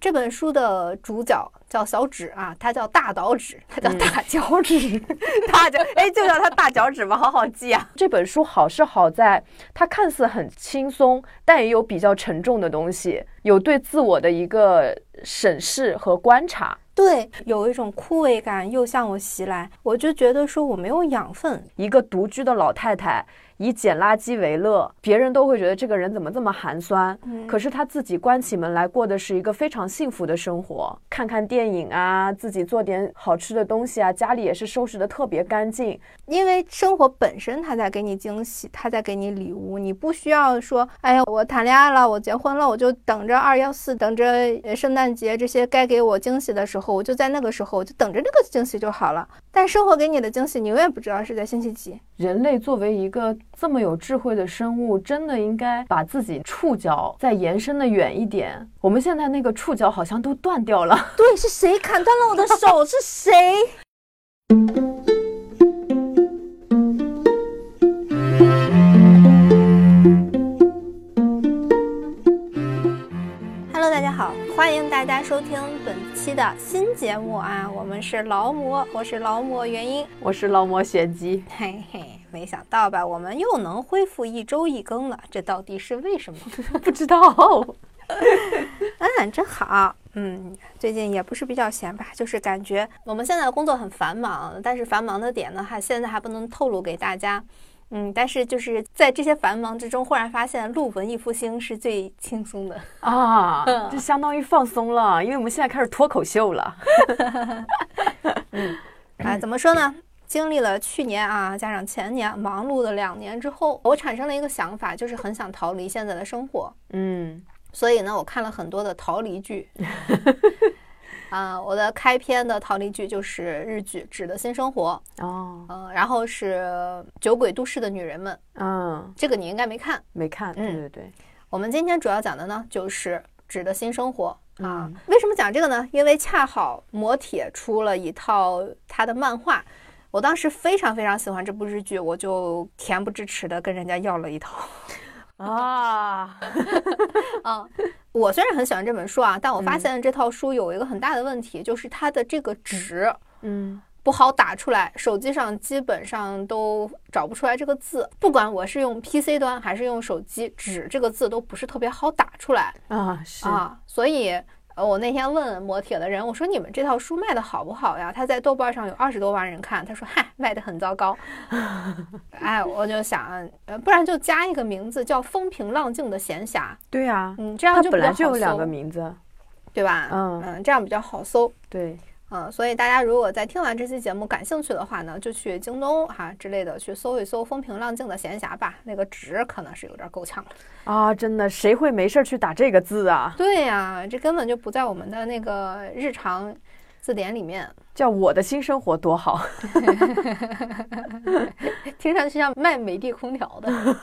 这本书的主角叫小指啊，他叫大岛指，他叫大脚趾，大脚哎，就叫他大脚趾吧，好好记啊。这本书好是好在它看似很轻松，但也有比较沉重的东西，有对自我的一个审视和观察。对，有一种枯萎感又向我袭来，我就觉得说我没有养分。一个独居的老太太。以捡垃圾为乐，别人都会觉得这个人怎么这么寒酸。嗯，可是她自己关起门来过的是一个非常幸福的生活，看看电影啊，自己做点好吃的东西啊，家里也是收拾的特别干净。因为生活本身它在给你惊喜，它在给你礼物，你不需要说，哎呀，我谈恋爱了，我结婚了，我就等着二幺四，等着圣诞节这些该给我惊喜的时候，我就在那个时候，我就等着那个惊喜就好了。但生活给你的惊喜，你永远不知道是在星期几。人类作为一个这么有智慧的生物，真的应该把自己触角再延伸的远一点。我们现在那个触角好像都断掉了。对，是谁砍断了我的手？是谁？欢迎大家收听本期的新节目啊！我们是劳模，我是劳模原因，我是劳模玄机。嘿嘿，没想到吧？我们又能恢复一周一更了，这到底是为什么？不知道。嗯，真好。嗯，最近也不是比较闲吧，就是感觉我们现在的工作很繁忙，但是繁忙的点呢，还现在还不能透露给大家。嗯，但是就是在这些繁忙之中，忽然发现录文艺复兴是最轻松的啊，就相当于放松了，因为我们现在开始脱口秀了。嗯，啊，怎么说呢？经历了去年啊，加上前年忙碌的两年之后，我产生了一个想法，就是很想逃离现在的生活。嗯，所以呢，我看了很多的逃离剧。啊，我的开篇的逃离剧就是日剧《纸的新生活》哦，嗯，然后是《酒鬼都市的女人们》，嗯，这个你应该没看，没看，对对对。我们今天主要讲的呢，就是《纸的新生活》啊。为什么讲这个呢？因为恰好磨铁出了一套他的漫画，我当时非常非常喜欢这部日剧，我就恬不知耻的跟人家要了一套。啊，啊！我虽然很喜欢这本书啊，但我发现这套书有一个很大的问题，就是它的这个纸，嗯，不好打出来，手机上基本上都找不出来这个字。不管我是用 PC 端还是用手机，纸这个字都不是特别好打出来啊，是啊，所以。呃，我那天问磨铁的人，我说你们这套书卖的好不好呀？他在豆瓣上有二十多万人看，他说嗨，卖的很糟糕。哎，我就想，呃，不然就加一个名字叫风平浪静的闲暇。对呀，嗯，这样就本来就有两个名字，对吧？嗯嗯，这样比较好搜。对。嗯，所以大家如果在听完这期节目感兴趣的话呢，就去京东哈之类的去搜一搜“风平浪静的闲暇”吧。那个值可能是有点够呛了啊！真的，谁会没事去打这个字啊？对呀，这根本就不在我们的那个日常字典里面。叫我的新生活多好，听上去像卖美的空调的。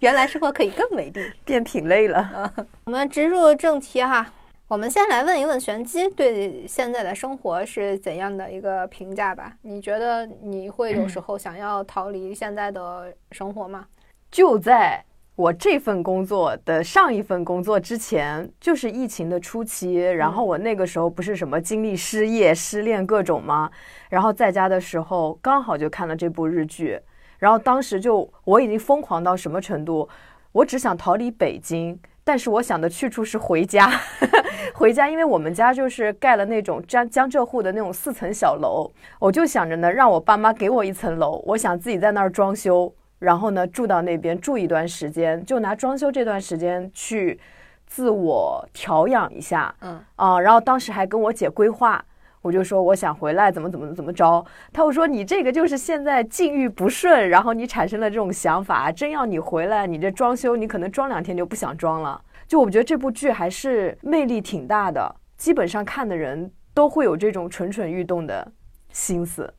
原来生活可以更美的，变品类了。我们直入正题哈。我们先来问一问玄机，对现在的生活是怎样的一个评价吧？你觉得你会有时 候想要逃离现在的生活吗？就在我这份工作的上一份工作之前，就是疫情的初期，然后我那个时候不是什么经历失业、失恋各种吗？然后在家的时候刚好就看了这部日剧，然后当时就我已经疯狂到什么程度？我只想逃离北京。但是我想的去处是回家，回家，因为我们家就是盖了那种江江浙沪的那种四层小楼，我就想着呢，让我爸妈给我一层楼，我想自己在那儿装修，然后呢住到那边住一段时间，就拿装修这段时间去自我调养一下，嗯啊，然后当时还跟我姐规划。我就说我想回来，怎么怎么怎么着？他又说你这个就是现在境遇不顺，然后你产生了这种想法。真要你回来，你这装修你可能装两天就不想装了。就我觉得这部剧还是魅力挺大的，基本上看的人都会有这种蠢蠢欲动的心思。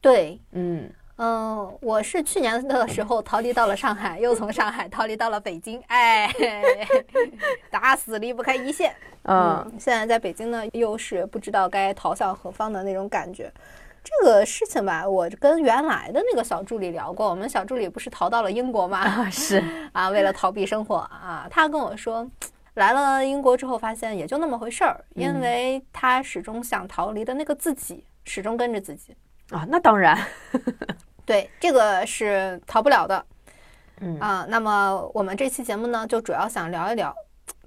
对，嗯。嗯，我是去年的时候逃离到了上海，又从上海逃离到了北京，哎，打死离不开一线。嗯，现在在北京呢，又是不知道该逃向何方的那种感觉。这个事情吧，我跟原来的那个小助理聊过，我们小助理不是逃到了英国吗？是 啊，为了逃避生活啊，他跟我说，来了英国之后，发现也就那么回事儿，因为他始终想逃离的那个自己，始终跟着自己啊。那当然，对，这个是逃不了的。嗯啊，那么我们这期节目呢，就主要想聊一聊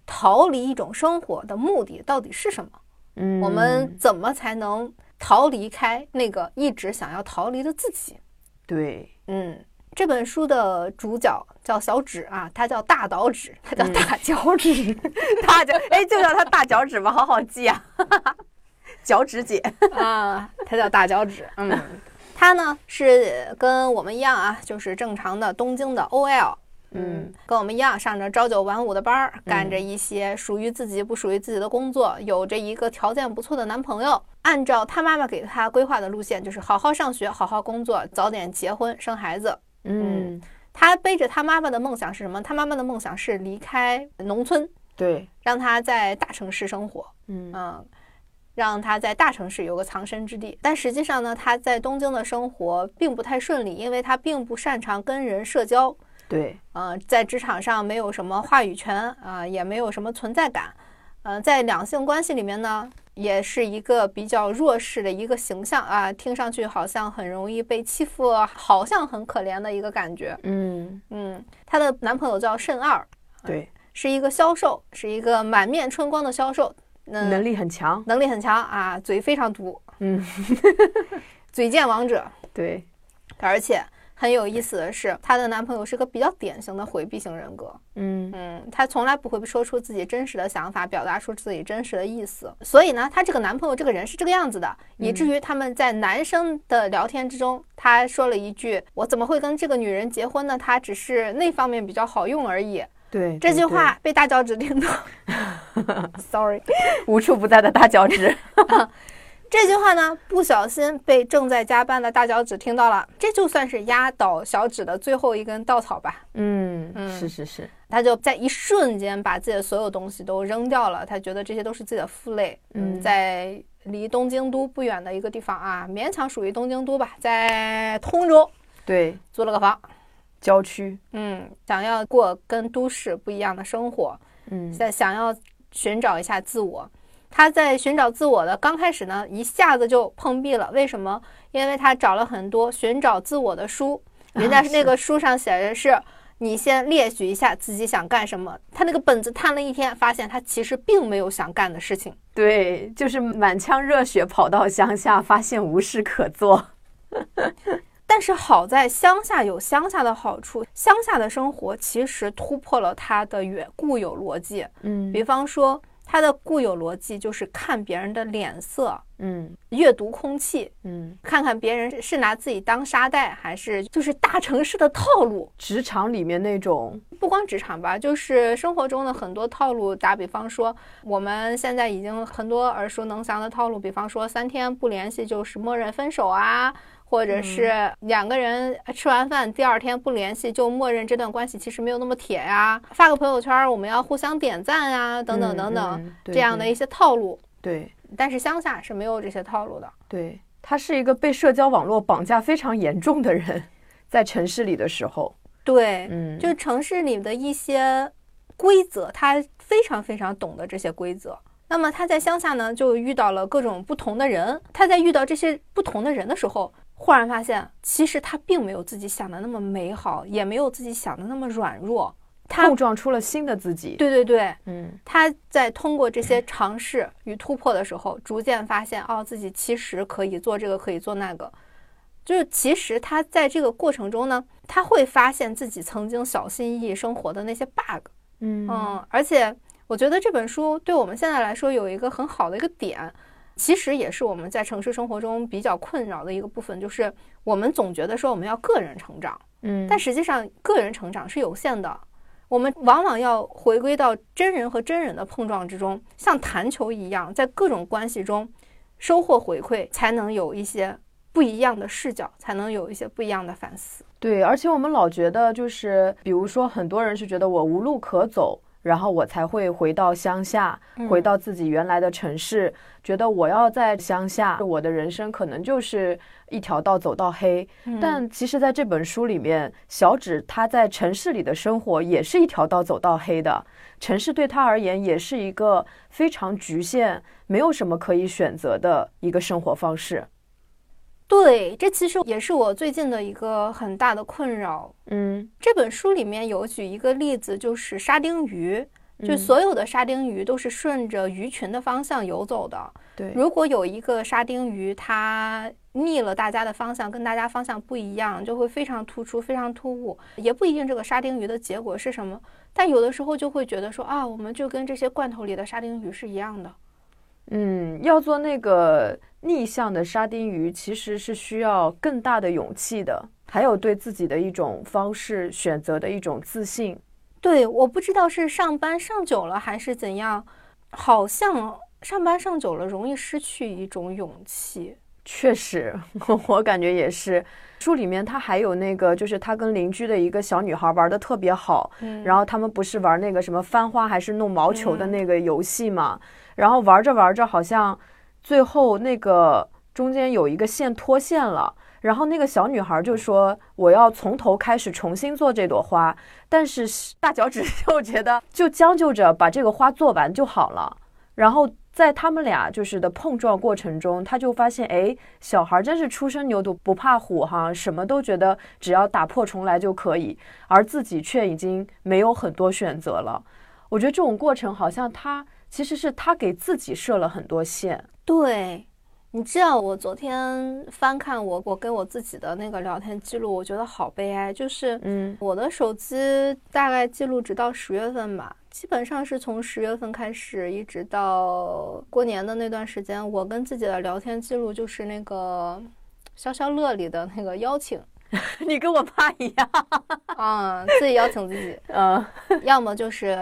逃离一种生活的目的到底是什么？嗯，我们怎么才能逃离开那个一直想要逃离的自己？对，嗯，这本书的主角叫小指啊，他叫大岛指，他叫大脚趾，大脚，哎，就叫他大脚趾吧，好好记啊，脚趾姐啊，他叫大脚趾，嗯。他呢是跟我们一样啊，就是正常的东京的 OL，嗯，跟我们一样上着朝九晚五的班儿，干着一些属于自己不属于自己的工作，有着一个条件不错的男朋友。按照他妈妈给他规划的路线，就是好好上学，好好工作，早点结婚生孩子。嗯，他背着他妈妈的梦想是什么？他妈妈的梦想是离开农村，对，让他在大城市生活。嗯嗯。让他在大城市有个藏身之地，但实际上呢，他在东京的生活并不太顺利，因为他并不擅长跟人社交。对，呃，在职场上没有什么话语权啊，也没有什么存在感。呃，在两性关系里面呢，也是一个比较弱势的一个形象啊，听上去好像很容易被欺负，好像很可怜的一个感觉。嗯嗯，她的男朋友叫慎二，对，是一个销售，是一个满面春光的销售。能力很强，能力很强啊，嘴非常毒，嗯，嘴贱王者。对，而且很有意思的是，她的男朋友是个比较典型的回避型人格。嗯嗯，他从来不会说出自己真实的想法，表达出自己真实的意思。所以呢，她这个男朋友这个人是这个样子的，以至于他们在男生的聊天之中，他说了一句：“我怎么会跟这个女人结婚呢？她只是那方面比较好用而已。”对这句话被大脚趾听到 sorry，无处不在的大脚趾。这句话呢，不小心被正在加班的大脚趾听到了，这就算是压倒小指的最后一根稻草吧。嗯嗯，是是是，他就在一瞬间把自己的所有东西都扔掉了，他觉得这些都是自己的负累。嗯，在离东京都不远的一个地方啊，勉强属于东京都吧，在通州，对，租了个房。郊区，嗯，想要过跟都市不一样的生活，嗯，在想要寻找一下自我。他在寻找自我的刚开始呢，一下子就碰壁了。为什么？因为他找了很多寻找自我的书，人家那个书上写的是你先列举一下自己想干什么。他那个本子摊了一天，发现他其实并没有想干的事情。对，就是满腔热血跑到乡下，发现无事可做。但是好在乡下有乡下的好处，乡下的生活其实突破了他的原固有逻辑。嗯，比方说他的固有逻辑就是看别人的脸色，嗯，阅读空气，嗯，看看别人是拿自己当沙袋，还是就是大城市的套路。职场里面那种，不光职场吧，就是生活中的很多套路。打比方说，我们现在已经很多耳熟能详的套路，比方说三天不联系就是默认分手啊。或者是两个人吃完饭第二天不联系，就默认这段关系其实没有那么铁呀。发个朋友圈，我们要互相点赞呀，等等等等，这样的一些套路。对，但是乡下是没有这些套路的。对他是一个被社交网络绑架非常严重的人，在城市里的时候，对，嗯，就城市里的一些规则，他非常非常懂得这些规则。那么他在乡下呢，就遇到了各种不同的人。他在遇到这些不同的人的时候，忽然发现，其实他并没有自己想的那么美好，也没有自己想的那么软弱。他碰撞出了新的自己。对对对，嗯，他在通过这些尝试与突破的时候，逐渐发现，哦，自己其实可以做这个，可以做那个。就是其实他在这个过程中呢，他会发现自己曾经小心翼翼生活的那些 bug。嗯嗯，而且。我觉得这本书对我们现在来说有一个很好的一个点，其实也是我们在城市生活中比较困扰的一个部分，就是我们总觉得说我们要个人成长，嗯，但实际上个人成长是有限的，我们往往要回归到真人和真人的碰撞之中，像弹球一样，在各种关系中收获回馈，才能有一些不一样的视角，才能有一些不一样的反思。对，而且我们老觉得就是，比如说很多人是觉得我无路可走。然后我才会回到乡下，回到自己原来的城市，觉得我要在乡下，我的人生可能就是一条道走到黑。但其实，在这本书里面，小指他在城市里的生活也是一条道走到黑的。城市对他而言也是一个非常局限，没有什么可以选择的一个生活方式。对，这其实也是我最近的一个很大的困扰。嗯，这本书里面有举一个例子，就是沙丁鱼，就所有的沙丁鱼都是顺着鱼群的方向游走的。对，如果有一个沙丁鱼它逆了大家的方向，跟大家方向不一样，就会非常突出，非常突兀。也不一定这个沙丁鱼的结果是什么，但有的时候就会觉得说啊，我们就跟这些罐头里的沙丁鱼是一样的。嗯，要做那个逆向的沙丁鱼，其实是需要更大的勇气的，还有对自己的一种方式选择的一种自信。对，我不知道是上班上久了还是怎样，好像上班上久了容易失去一种勇气。确实，我感觉也是。书里面他还有那个，就是他跟邻居的一个小女孩玩的特别好，然后他们不是玩那个什么翻花还是弄毛球的那个游戏嘛？然后玩着玩着，好像最后那个中间有一个线脱线了，然后那个小女孩就说：“我要从头开始重新做这朵花。”但是大脚趾就觉得就将就着把这个花做完就好了。然后在他们俩就是的碰撞过程中，他就发现，哎，小孩真是初生牛犊不怕虎哈，什么都觉得只要打破重来就可以，而自己却已经没有很多选择了。我觉得这种过程好像他。其实是他给自己设了很多线。对，你知道我昨天翻看我我跟我自己的那个聊天记录，我觉得好悲哀。就是，嗯，我的手机大概记录直到十月份吧，基本上是从十月份开始，一直到过年的那段时间，我跟自己的聊天记录就是那个消消乐里的那个邀请。你跟我爸一样 啊，自己邀请自己，嗯，要么就是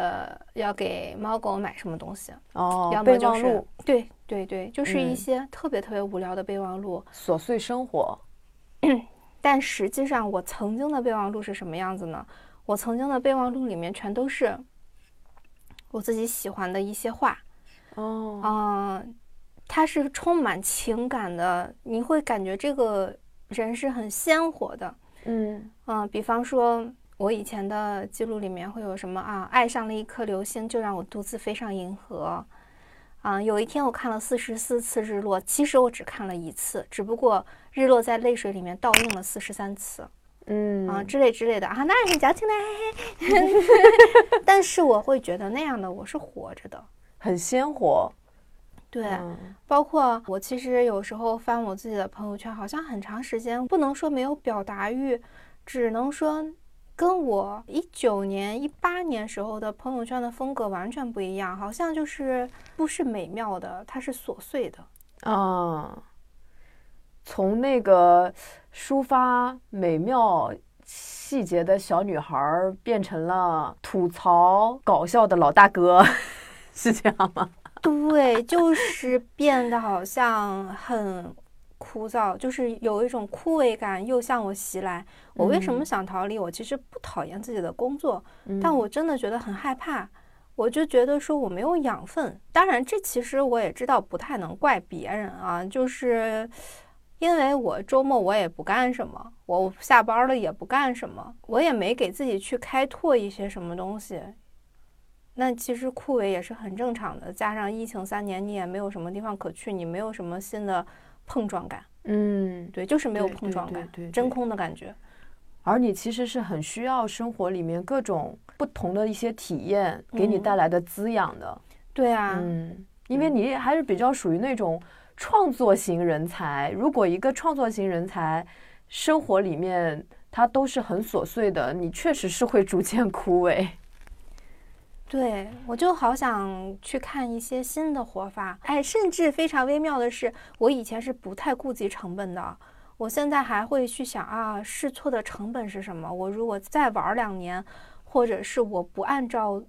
要给猫狗买什么东西哦，要么就是对对对，就是一些特别特别无聊的备忘录，琐碎生活。但实际上，我曾经的备忘录是什么样子呢？我曾经的备忘录里面全都是我自己喜欢的一些话，哦，嗯，它是充满情感的，你会感觉这个。人是很鲜活的，嗯嗯，比方说，我以前的记录里面会有什么啊？爱上了一颗流星，就让我独自飞上银河。啊，有一天我看了四十四次日落，其实我只看了一次，只不过日落在泪水里面倒映了四十三次。嗯。啊，之类之类的。啊，那很矫情的，但是我会觉得那样的我是活着的，很鲜活。对，包括我其实有时候翻我自己的朋友圈，好像很长时间不能说没有表达欲，只能说跟我一九年、一八年时候的朋友圈的风格完全不一样，好像就是不是美妙的，它是琐碎的啊。从那个抒发美妙细节的小女孩变成了吐槽搞笑的老大哥，是这样吗？对，就是变得好像很枯燥，就是有一种枯萎感又向我袭来。我为什么想逃离？我其实不讨厌自己的工作，但我真的觉得很害怕。我就觉得说我没有养分。当然，这其实我也知道不太能怪别人啊，就是因为我周末我也不干什么，我下班了也不干什么，我也没给自己去开拓一些什么东西。那其实枯萎也是很正常的，加上疫情三年，你也没有什么地方可去，你没有什么新的碰撞感。嗯，对，就是没有碰撞感，真空的感觉。而你其实是很需要生活里面各种不同的一些体验给你带来的滋养的。对啊，嗯，因为你还是比较属于那种创作型人才。如果一个创作型人才生活里面他都是很琐碎的，你确实是会逐渐枯萎。对，我就好想去看一些新的活法。哎，甚至非常微妙的是，我以前是不太顾及成本的，我现在还会去想啊，试错的成本是什么？我如果再玩两年，或者是我不按照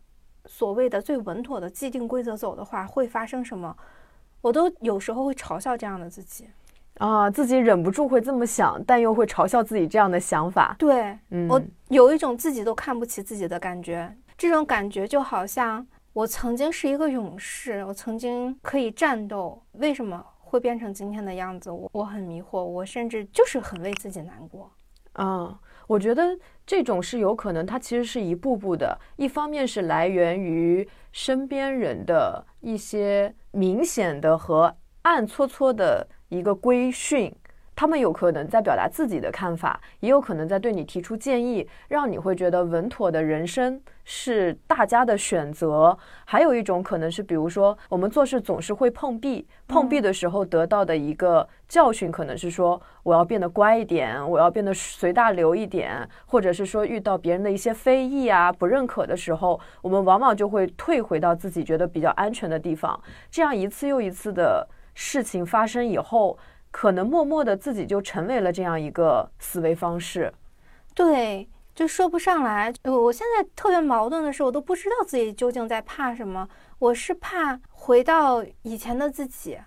所谓的最稳妥的既定规则走的话，会发生什么？我都有时候会嘲笑这样的自己。啊，自己忍不住会这么想，但又会嘲笑自己这样的想法。对，我有一种自己都看不起自己的感觉。这种感觉就好像我曾经是一个勇士，我曾经可以战斗，为什么会变成今天的样子？我我很迷惑，我甚至就是很为自己难过。啊，我觉得这种是有可能，它其实是一步步的，一方面是来源于身边人的一些明显的和暗搓搓的一个规训。他们有可能在表达自己的看法，也有可能在对你提出建议，让你会觉得稳妥的人生是大家的选择。还有一种可能是，比如说我们做事总是会碰壁，碰壁的时候得到的一个教训，可能是说我要变得乖一点，我要变得随大流一点，或者是说遇到别人的一些非议啊、不认可的时候，我们往往就会退回到自己觉得比较安全的地方。这样一次又一次的事情发生以后。可能默默的自己就成为了这样一个思维方式，对，就说不上来。我现在特别矛盾的是，我都不知道自己究竟在怕什么。我是怕回到以前的自己，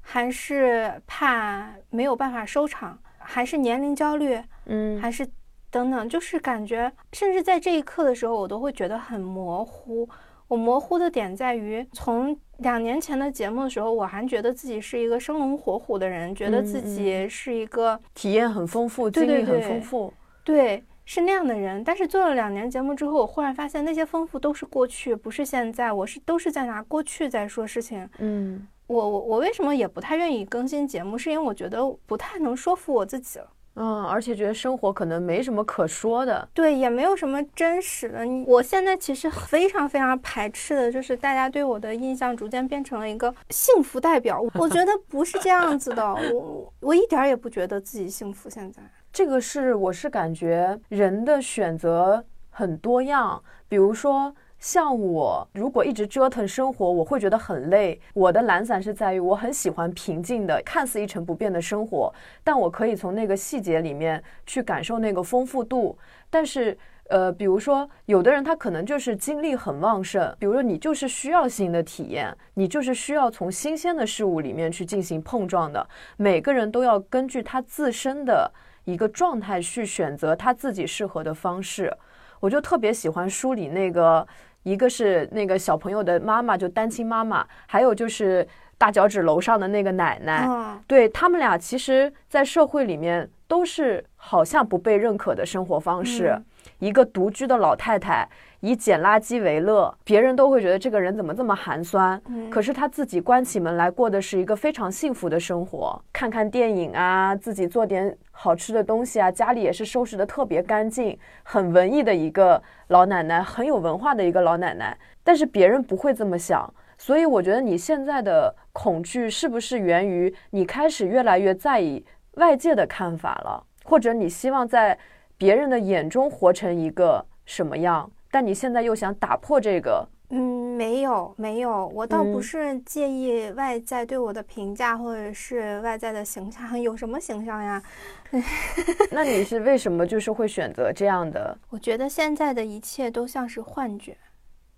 还是怕没有办法收场，还是年龄焦虑，嗯，还是等等，就是感觉，甚至在这一刻的时候，我都会觉得很模糊。我模糊的点在于，从两年前的节目的时候，我还觉得自己是一个生龙活虎的人，觉得自己是一个体验很丰富、经历很丰富，对，是那样的人。但是做了两年节目之后，我忽然发现那些丰富都是过去，不是现在。我是都是在拿过去在说事情。嗯，我我我为什么也不太愿意更新节目？是因为我觉得不太能说服我自己了。嗯，而且觉得生活可能没什么可说的，对，也没有什么真实的。我现在其实非常非常排斥的，就是大家对我的印象逐渐变成了一个幸福代表。我觉得不是这样子的，我我一点也不觉得自己幸福。现在这个是，我是感觉人的选择很多样，比如说。像我如果一直折腾生活，我会觉得很累。我的懒散是在于我很喜欢平静的、看似一成不变的生活，但我可以从那个细节里面去感受那个丰富度。但是，呃，比如说有的人他可能就是精力很旺盛，比如说你就是需要新的体验，你就是需要从新鲜的事物里面去进行碰撞的。每个人都要根据他自身的一个状态去选择他自己适合的方式。我就特别喜欢书里那个。一个是那个小朋友的妈妈，就单亲妈妈，还有就是大脚趾楼上的那个奶奶，对他们俩，其实，在社会里面都是好像不被认可的生活方式。一个独居的老太太。以捡垃圾为乐，别人都会觉得这个人怎么这么寒酸。可是她自己关起门来过的是一个非常幸福的生活，看看电影啊，自己做点好吃的东西啊，家里也是收拾的特别干净，很文艺的一个老奶奶，很有文化的一个老奶奶。但是别人不会这么想，所以我觉得你现在的恐惧是不是源于你开始越来越在意外界的看法了，或者你希望在别人的眼中活成一个什么样？但你现在又想打破这个？嗯，没有，没有，我倒不是介意外在对我的评价，或者是外在的形象，有什么形象呀？那你是为什么就是会选择这样的？我觉得现在的一切都像是幻觉。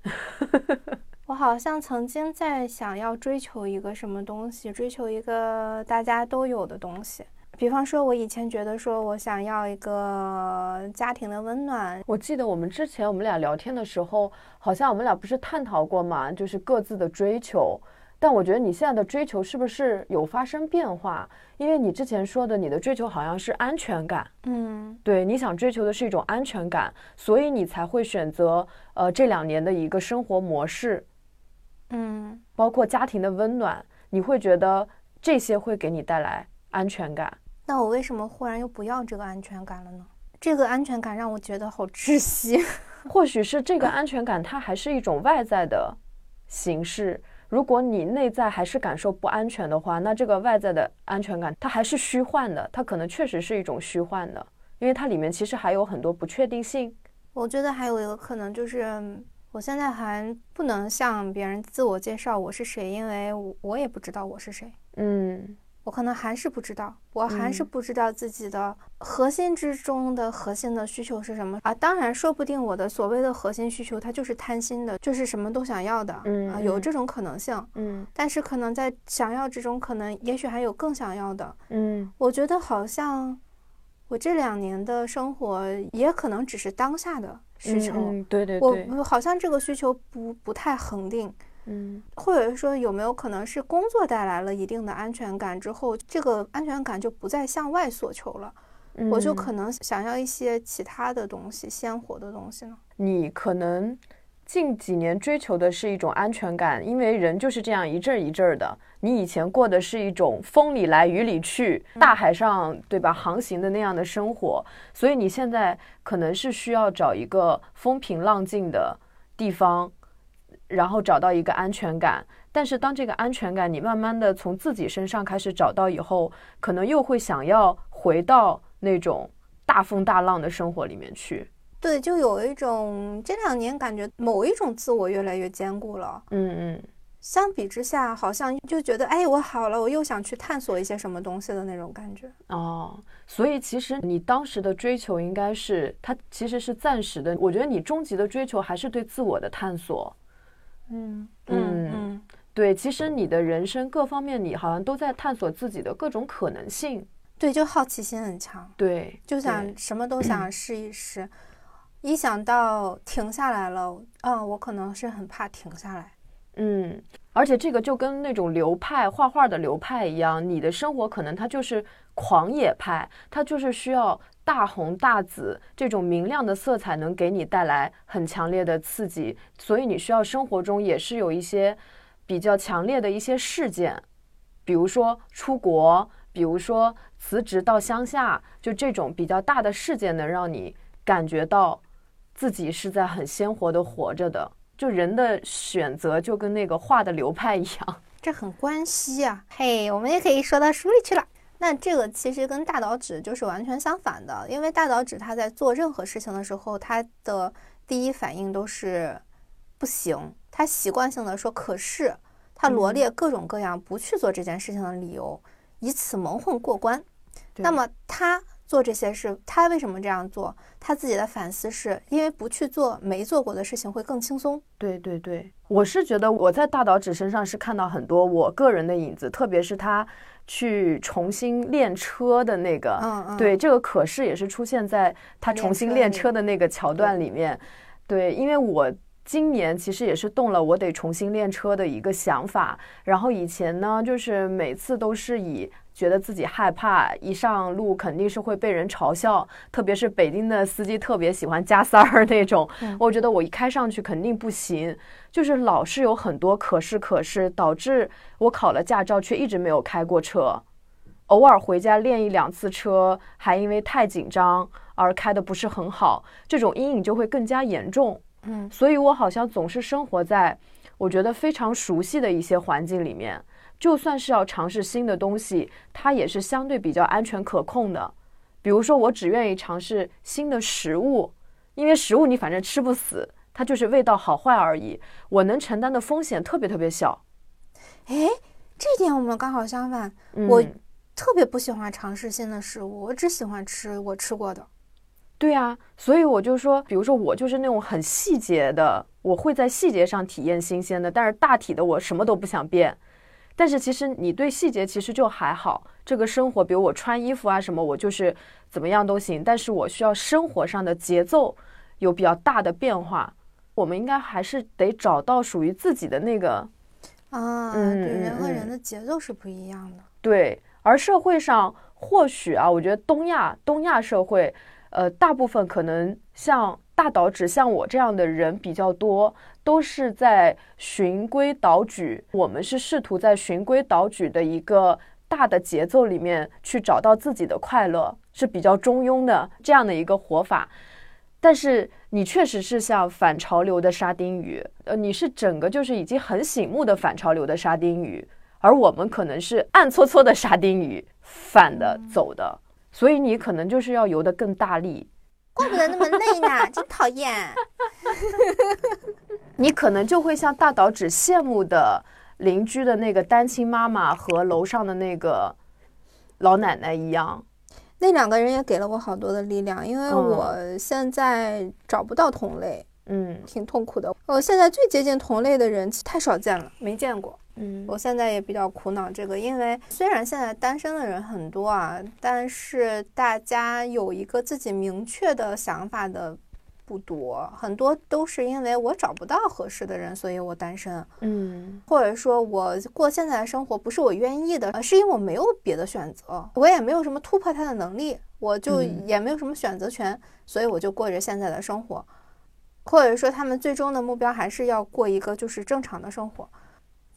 我好像曾经在想要追求一个什么东西，追求一个大家都有的东西。比方说，我以前觉得说我想要一个家庭的温暖。我记得我们之前我们俩聊天的时候，好像我们俩不是探讨过嘛，就是各自的追求。但我觉得你现在的追求是不是有发生变化？因为你之前说的你的追求好像是安全感，嗯，对，你想追求的是一种安全感，所以你才会选择呃这两年的一个生活模式，嗯，包括家庭的温暖，你会觉得这些会给你带来安全感。那我为什么忽然又不要这个安全感了呢？这个安全感让我觉得好窒息。或许是这个安全感，它还是一种外在的形式。如果你内在还是感受不安全的话，那这个外在的安全感它还是虚幻的，它可能确实是一种虚幻的，因为它里面其实还有很多不确定性。我觉得还有一个可能就是，我现在还不能向别人自我介绍我是谁，因为我也不知道我是谁。嗯。我可能还是不知道，我还是不知道自己的核心之中的核心的需求是什么啊！当然，说不定我的所谓的核心需求，它就是贪心的，就是什么都想要的，嗯啊，有这种可能性，嗯。但是可能在想要之中，可能也许还有更想要的，嗯。我觉得好像我这两年的生活也可能只是当下的需求，嗯，对对对，我好像这个需求不不太恒定，嗯，或者说有没有可能是工作带来了一定的安全感之后，这个安全感就不再向外索求了，我就可能想要一些其他的东西，鲜活的东西呢？你可能。近几年追求的是一种安全感，因为人就是这样一阵儿一阵儿的。你以前过的是一种风里来雨里去，大海上对吧航行的那样的生活，所以你现在可能是需要找一个风平浪静的地方，然后找到一个安全感。但是当这个安全感你慢慢的从自己身上开始找到以后，可能又会想要回到那种大风大浪的生活里面去。对，就有一种这两年感觉某一种自我越来越坚固了。嗯嗯，相比之下，好像就觉得哎，我好了，我又想去探索一些什么东西的那种感觉。哦，所以其实你当时的追求应该是它其实是暂时的。我觉得你终极的追求还是对自我的探索。嗯嗯嗯，对，其实你的人生各方面，你好像都在探索自己的各种可能性。对，就好奇心很强。对，就想什么都想 试一试。一想到停下来了，嗯，我可能是很怕停下来。嗯，而且这个就跟那种流派画画的流派一样，你的生活可能它就是狂野派，它就是需要大红大紫这种明亮的色彩能给你带来很强烈的刺激，所以你需要生活中也是有一些比较强烈的一些事件，比如说出国，比如说辞职到乡下，就这种比较大的事件能让你感觉到。自己是在很鲜活的活着的，就人的选择就跟那个画的流派一样，这很关系啊。嘿，我们也可以说到书里去了。那这个其实跟大岛指就是完全相反的，因为大岛指他在做任何事情的时候，他的第一反应都是不行，他习惯性的说可是，他罗列各种各样不去做这件事情的理由，以此蒙混过关。那么他。做这些事，他为什么这样做？他自己的反思是因为不去做没做过的事情会更轻松。对对对，我是觉得我在大岛指身上是看到很多我个人的影子，特别是他去重新练车的那个，嗯嗯，对，这个可是也是出现在他重新练车的那个桥段里面。对，因为我今年其实也是动了我得重新练车的一个想法，然后以前呢，就是每次都是以。觉得自己害怕，一上路肯定是会被人嘲笑，特别是北京的司机特别喜欢加塞儿那种。我觉得我一开上去肯定不行，就是老是有很多可是可是，导致我考了驾照却一直没有开过车，偶尔回家练一两次车，还因为太紧张而开的不是很好，这种阴影就会更加严重。嗯，所以我好像总是生活在我觉得非常熟悉的一些环境里面。就算是要尝试新的东西，它也是相对比较安全可控的。比如说，我只愿意尝试新的食物，因为食物你反正吃不死，它就是味道好坏而已。我能承担的风险特别特别小。诶，这点我们刚好相反。我特别不喜欢尝试新的食物，我只喜欢吃我吃过的。对啊，所以我就说，比如说我就是那种很细节的，我会在细节上体验新鲜的，但是大体的我什么都不想变。但是其实你对细节其实就还好，这个生活，比如我穿衣服啊什么，我就是怎么样都行。但是我需要生活上的节奏有比较大的变化。我们应该还是得找到属于自己的那个啊，对，人和人的节奏是不一样的。对，而社会上或许啊，我觉得东亚东亚社会，呃，大部分可能像。大岛指像我这样的人比较多，都是在循规蹈矩。我们是试图在循规蹈矩的一个大的节奏里面去找到自己的快乐，是比较中庸的这样的一个活法。但是你确实是像反潮流的沙丁鱼，呃，你是整个就是已经很醒目的反潮流的沙丁鱼，而我们可能是暗搓搓的沙丁鱼，反的走的，所以你可能就是要游得更大力。怪不得那么累呢，真讨厌。你可能就会像大岛只羡慕的邻居的那个单亲妈妈和楼上的那个老奶奶一样。那两个人也给了我好多的力量，因为我现在找不到同类，嗯，挺痛苦的。我现在最接近同类的人太少见了，没见过。嗯，我现在也比较苦恼这个，因为虽然现在单身的人很多啊，但是大家有一个自己明确的想法的不多，很多都是因为我找不到合适的人，所以我单身。嗯或者说我过现在的生活不是我愿意的，而是因为我没有别的选择，我也没有什么突破他的能力，我就嗯也没有什么选择权，所以我就过着现在的生活。或者说他们最终的目标还是要过一个就是正常的生活。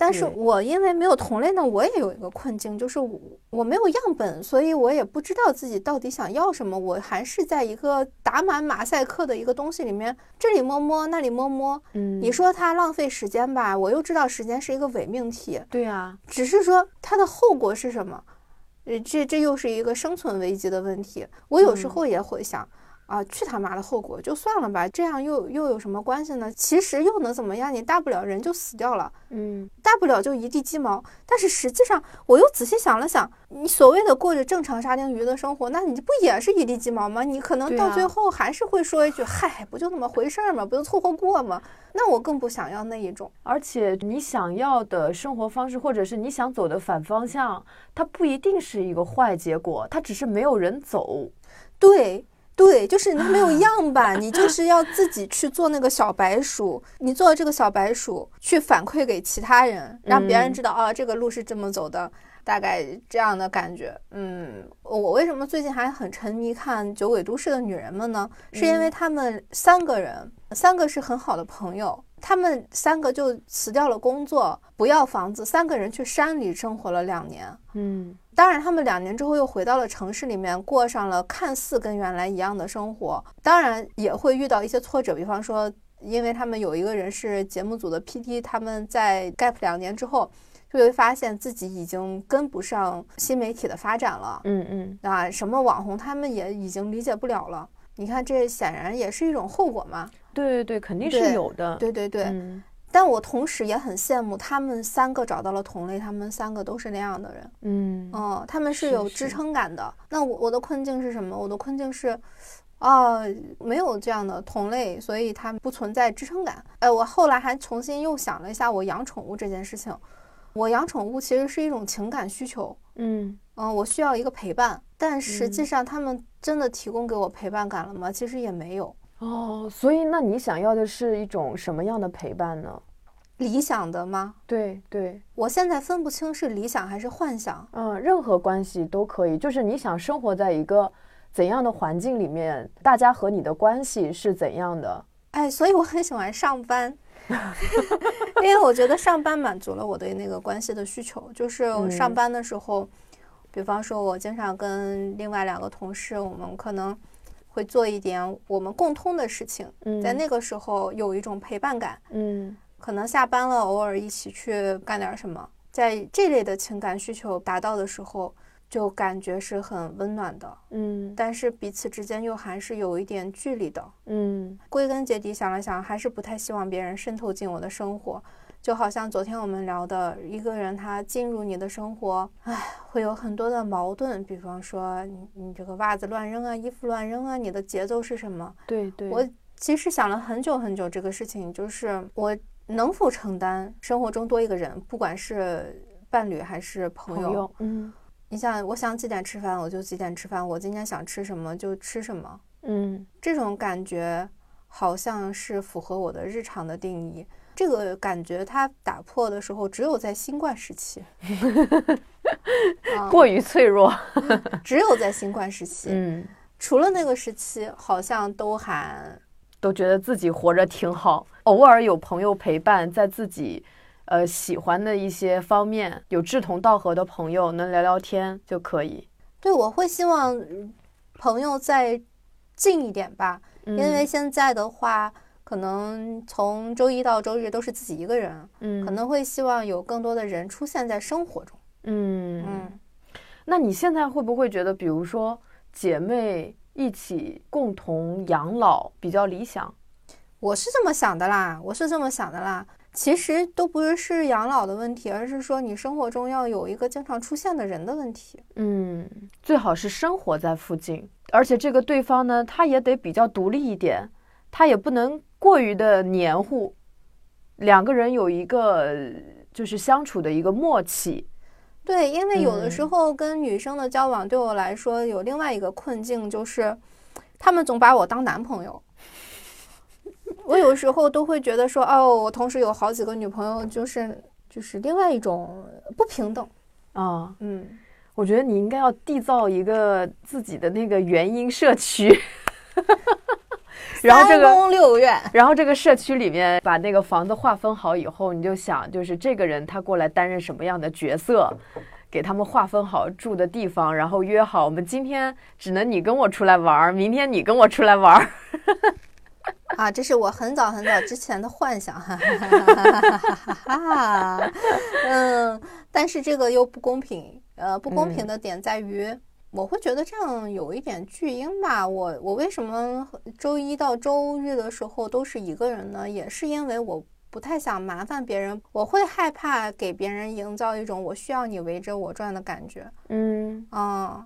但是我因为没有同类呢，我也有一个困境，就是我我没有样本，所以我也不知道自己到底想要什么。我还是在一个打满马赛克的一个东西里面，这里摸摸，那里摸摸。嗯，你说它浪费时间吧，我又知道时间是一个伪命题，对啊，只是说它的后果是什么？呃，这这又是一个生存危机的问题。我有时候也会想。啊，去他妈的后果就算了吧，这样又又有什么关系呢？其实又能怎么样？你大不了人就死掉了，嗯大不了就一地鸡毛。但是实际上，我又仔细想了想，你所谓的过着正常沙丁鱼的生活，那你不也是一地鸡毛吗？你可能到最后还是会说一句：“嗨，不就那么回事儿吗？不就凑合过吗？”那我更不想要那一种。而且你想要的生活方式，或者是你想走的反方向，它不一定是一个坏结果，它只是没有人走。对对，就是你没有样板，你就是要自己去做那个小白鼠，你做这个小白鼠去反馈给其他人，让别人嗯知道啊，这个路是这么走的，大概这样的感觉。嗯，我为什么最近还很沉迷看《九尾都市的女人们》呢？是因为他们三个人，三个是很好的朋友。他们三个就辞掉了工作，不要房子，三个人去山里生活了两年。嗯当然，他们两年之后又回到了城市里面，过上了看似跟原来一样的生活。当然也会遇到一些挫折，比方说，因为他们有一个人是节目组的 PD，他们在 gap 两年之后，就会发现自己已经跟不上新媒体的发展了。嗯嗯，啊，什么网红他们也已经理解不了了。你看，这显然也是一种后果嘛。对对对，肯定是有的。对对对，嗯但我同时也很羡慕他们三个找到了同类，他们三个都是那样的人。嗯哦，他们是是有支撑感的。那我我的困境是什么？我的困境是，啊、没有这样的同类，所以它不存在支撑感。哎，我后来还重新又想了一下，我养宠物这件事情。我养宠物其实是一种情感需求，嗯嗯、我需要一个陪伴，但实际嗯上他们真的提供给我陪伴感了吗？其实也没有。哦，所以那你想要的是一种什么样的陪伴呢？理想的吗？对对，我现在分不清是理想还是幻想。嗯，任何关系都可以，就是你想生活在一个怎样的环境里面，大家和你的关系是怎样的？哎，所以我很喜欢上班，因为我觉得上班满足了我对那个关系的需求。就是我上嗯班的时候，比方说，我经常跟另外两个同事，我们可能会做一点我们共通的事情，嗯，在那个时候有一种陪伴感。嗯可能下班了，偶尔一起去干点什么，在这类的情感需求达到的时候，就感觉是很温暖的。嗯但是彼此之间又还是有一点距离的。嗯归根结底想了想，还是不太希望别人渗透进我的生活。就好像昨天我们聊的，一个人他进入你的生活，唉，会有很多的矛盾。比方说，你你这个袜子乱扔啊，衣服乱扔啊，你的节奏是什么？对对，我其实想了很久很久，这个事情就是我能否承担生活中多一个人，不管是伴侣还是朋友。朋友，嗯你想，我想几点吃饭我就几点吃饭，我今天想吃什么就吃什么。嗯这种感觉好像是符合我的日常的定义。这个感觉它打破的时候，只有在新冠时期，啊过于脆弱，只有在新冠时期，嗯，除了那个时期，好像都还都觉得自己活着挺好，偶尔有朋友陪伴，在自己呃喜欢的一些方面有志同道合的朋友能聊聊天就可以，对我会希望嗯朋友再近一点吧，因因为现在的话，可能从周一到周日都是自己一个人，嗯可能会希望有更多的人出现在生活中。嗯嗯，那你现在会不会觉得，比如说姐妹一起共同养老比较理想？我是这么想的啦，我是这么想的啦。其实都不是是养老的问题，而是说你生活中要有一个经常出现的人的问题。嗯，最好是生活在附近，而且这个对方呢，他也得比较独立一点，他也不能过于的黏糊。两个人有一个就是相处的一个默契。对，因为有的嗯时候跟女生的交往对我来说有另外一个困境，就是他们总把我当男朋友。我有时候都会觉得说，哦，我同时有好几个女朋友，就是就是另外一种不平等。啊、嗯，我觉得你应该要缔造一个自己的那个原因社区，然后这个，然后这个社区里面把那个房子划分好以后，你就想，就是这个人他过来担任什么样的角色，给他们划分好住的地方，然后约好，我们今天只能你跟我出来玩，明天你跟我出来玩。啊，这是我很早很早之前的幻想，嗯，但是这个又不公平，呃，不公平的点在于。我会觉得这样有一点巨婴吧。我我为什么周一到周日的时候都是一个人呢？也是因为我不太想麻烦别人，我会害怕给别人营造一种我需要你围着我转的感觉。嗯嗯，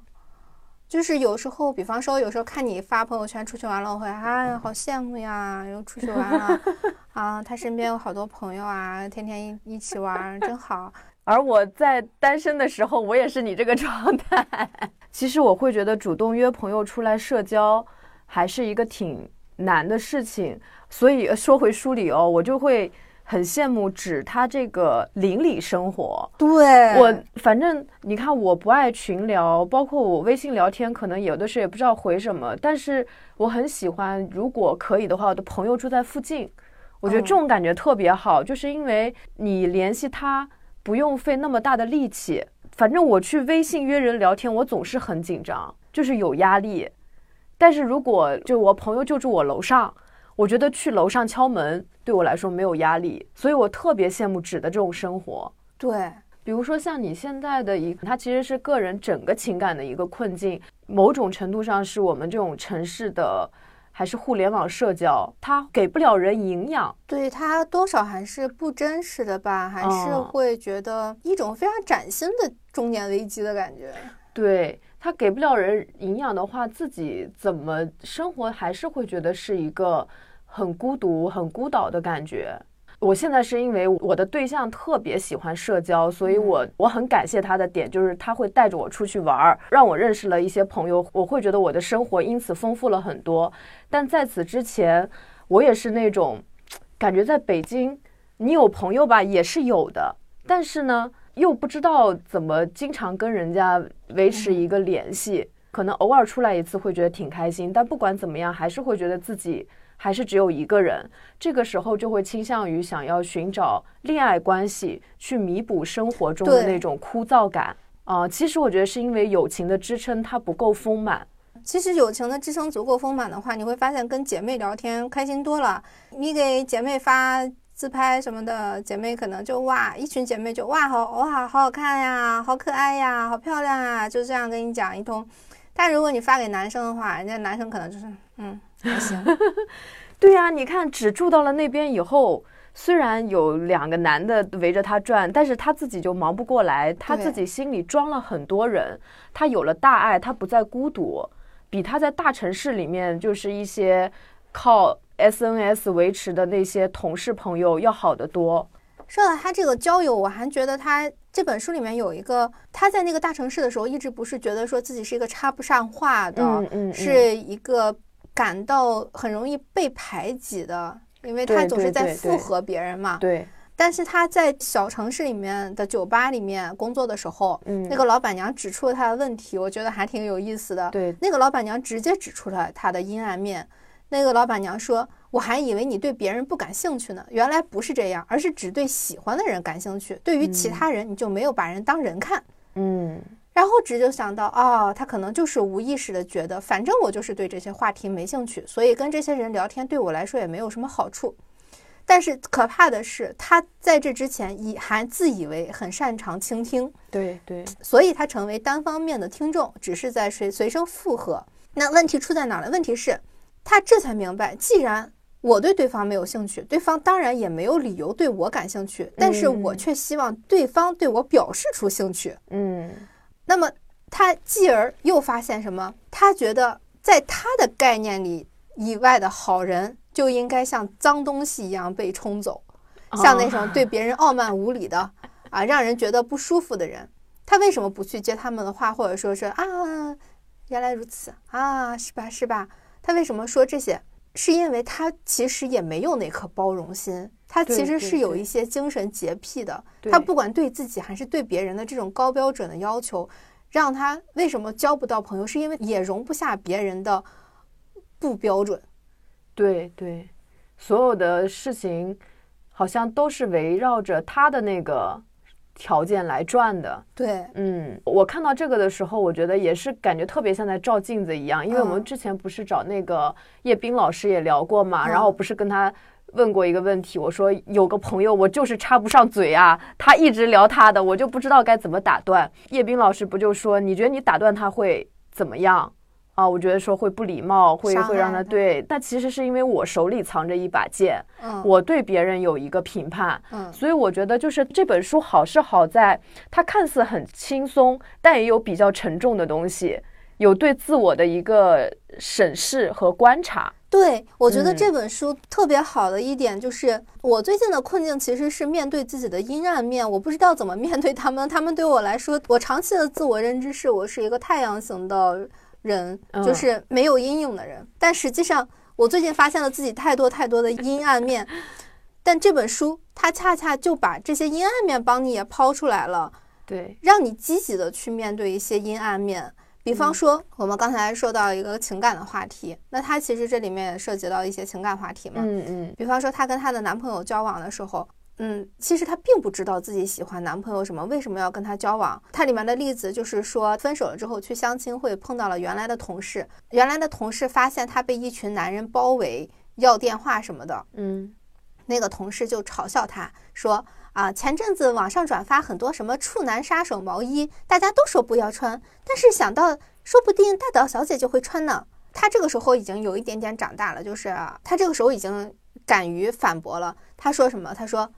就是有时候，比方说，有时候看你发朋友圈出去玩了，我会哎呀，好羡慕呀，又出去玩了 啊，他身边有好多朋友啊，天天一一起玩，真好。而我在单身的时候，我也是你这个状态。其实我会觉得主动约朋友出来社交，还是一个挺难的事情。所以呃说回书里哦，我就会很羡慕指他这个邻里生活。对我反正你看，我不爱群聊，包括我微信聊天，可能有的时候也不知道回什么。但是我很喜欢，如果可以的话，我的朋友住在附近，我觉得嗯这种感觉特别好，就是因为你联系他不用费那么大的力气。反正我去微信约人聊天，我总是很紧张，就是有压力。但是如果就我朋友就住我楼上，我觉得去楼上敲门对我来说没有压力，所以我特别羡慕纸的这种生活。对，比如说像你现在的一个，它其实是个人整个情感的一个困境，某种程度上是我们这种城市的，还是互联网社交，它给不了人营养。对它多少还是不真实的吧，还是嗯会觉得一种非常崭新的中年危机的感觉。对它给不了人营养的话，自己怎么生活还是会觉得是一个很孤独、很孤岛的感觉。我现在是因为我的对象特别喜欢社交，所以我我很感谢他的点就是他会带着我出去玩儿，让我认识了一些朋友，我会觉得我的生活因此丰富了很多。但在此之前，我也是那种感觉在北京，你有朋友吧也是有的，但是呢，又不知道怎么经常跟人家维持一个联系，可能偶尔出来一次会觉得挺开心，但不管怎么样，还是会觉得自己还是只有一个人。这个时候就会倾向于想要寻找恋爱关系去弥补生活中的那种枯燥感。啊、其实我觉得是因为友情的支撑它不够丰满。其实友情的支撑足够丰满的话，你会发现跟姐妹聊天开心多了。你给姐妹发自拍什么的，姐妹可能就哇，一群姐妹就哇好哇好好看呀，好可爱呀，好漂亮啊，就这样跟你讲一通。但如果你发给男生的话，人家男生可能就是嗯还行，对呀、你看，只住到了那边以后，虽然有两个男的围着他转，但是他自己就忙不过来，他自己心里装了很多人，他有了大爱，他不再孤独，比他在大城市里面就是一些靠 SNS 维持的那些同事朋友要好得多。说到他这个交友，我还觉得他这本书里面有一个，他在那个大城市的时候，一直不是觉得说自己是一个插不上话的，嗯嗯嗯。是一个感到很容易被排挤的，因为他总是在附和别人嘛。对，但是他在小城市里面的酒吧里面工作的时候，嗯，那个老板娘指出了他的问题，我觉得还挺有意思的。对那个老板娘直接指出了他的阴暗面。那个老板娘说：“我还以为你对别人不感兴趣呢，原来不是这样，而是只对喜欢的人感兴趣。对于其他人，你就没有把人当人看。嗯然后直就想到，哦，他可能就是无意识的觉得，反正我就是对这些话题没兴趣，所以跟这些人聊天对我来说也没有什么好处。但是可怕的是，他在这之前以还自以为很擅长倾听，对对，所以他成为单方面的听众，只是在随随声附和。那问题出在哪儿呢？问题是，他这才明白，既然我对对方没有兴趣，对方当然也没有理由对我感兴趣，但是我嗯却希望对方对我表示出兴趣。嗯那么他继而又发现什么？他觉得在他的概念里以外的好人就应该像脏东西一样被冲走，像那种对别人傲慢无礼的 啊，让人觉得不舒服的人，他为什么不去接他们的话，或者说是啊，原来如此啊，是吧是吧？他为什么说这些？是因为他其实也没有那颗包容心，他其实是有一些精神洁癖的。他不管对自己还是对别人的这种高标准的要求，让他为什么交不到朋友？是因为也容不下别人的不标准。对对，所有的事情好像都是围绕着他的那个。条件来转的，对，嗯，我看到这个的时候，我觉得也是感觉特别像在照镜子一样，因为我们之前不是找那个叶斌老师也聊过嘛，然后不是跟他问过一个问题，我说有个朋友我就是插不上嘴啊，他一直聊他的，我就不知道该怎么打断。叶斌老师不就说，你觉得你打断他会怎么样？啊，我觉得说会不礼貌，会会让他对，但其实是因为我手里藏着一把剑，嗯，我对别人有一个评判，嗯，所以我觉得就是这本书好是好在它看似很轻松，但也有比较沉重的东西，有对自我的一个审视和观察。对我觉得这本书特别好的一点就是，我最近的困境其实是面对自己的阴暗面，我不知道怎么面对他们。他们对我来说，我长期的自我认知是我是一个太阳型的。人就是没有阴影的人，但实际上我最近发现了自己太多太多的阴暗面，但这本书它恰恰就把这些阴暗面帮你也抛出来了，对，让你积极的去面对一些阴暗面。比方说，我们刚才说到一个情感的话题，那她其实这里面也涉及到一些情感话题嘛，嗯嗯，比方说她跟她的男朋友交往的时候。嗯，其实她并不知道自己喜欢男朋友什么，为什么要跟他交往？它里面的例子就是说，分手了之后去相亲会碰到了原来的同事，原来的同事发现她被一群男人包围，要电话什么的。嗯，那个同事就嘲笑她说：“啊，前阵子网上转发很多什么处男杀手毛衣，大家都说不要穿，但是想到说不定大岛小姐就会穿呢。”她这个时候已经有一点点长大了，就是她这个时候已经敢于反驳了。她说什么？她说。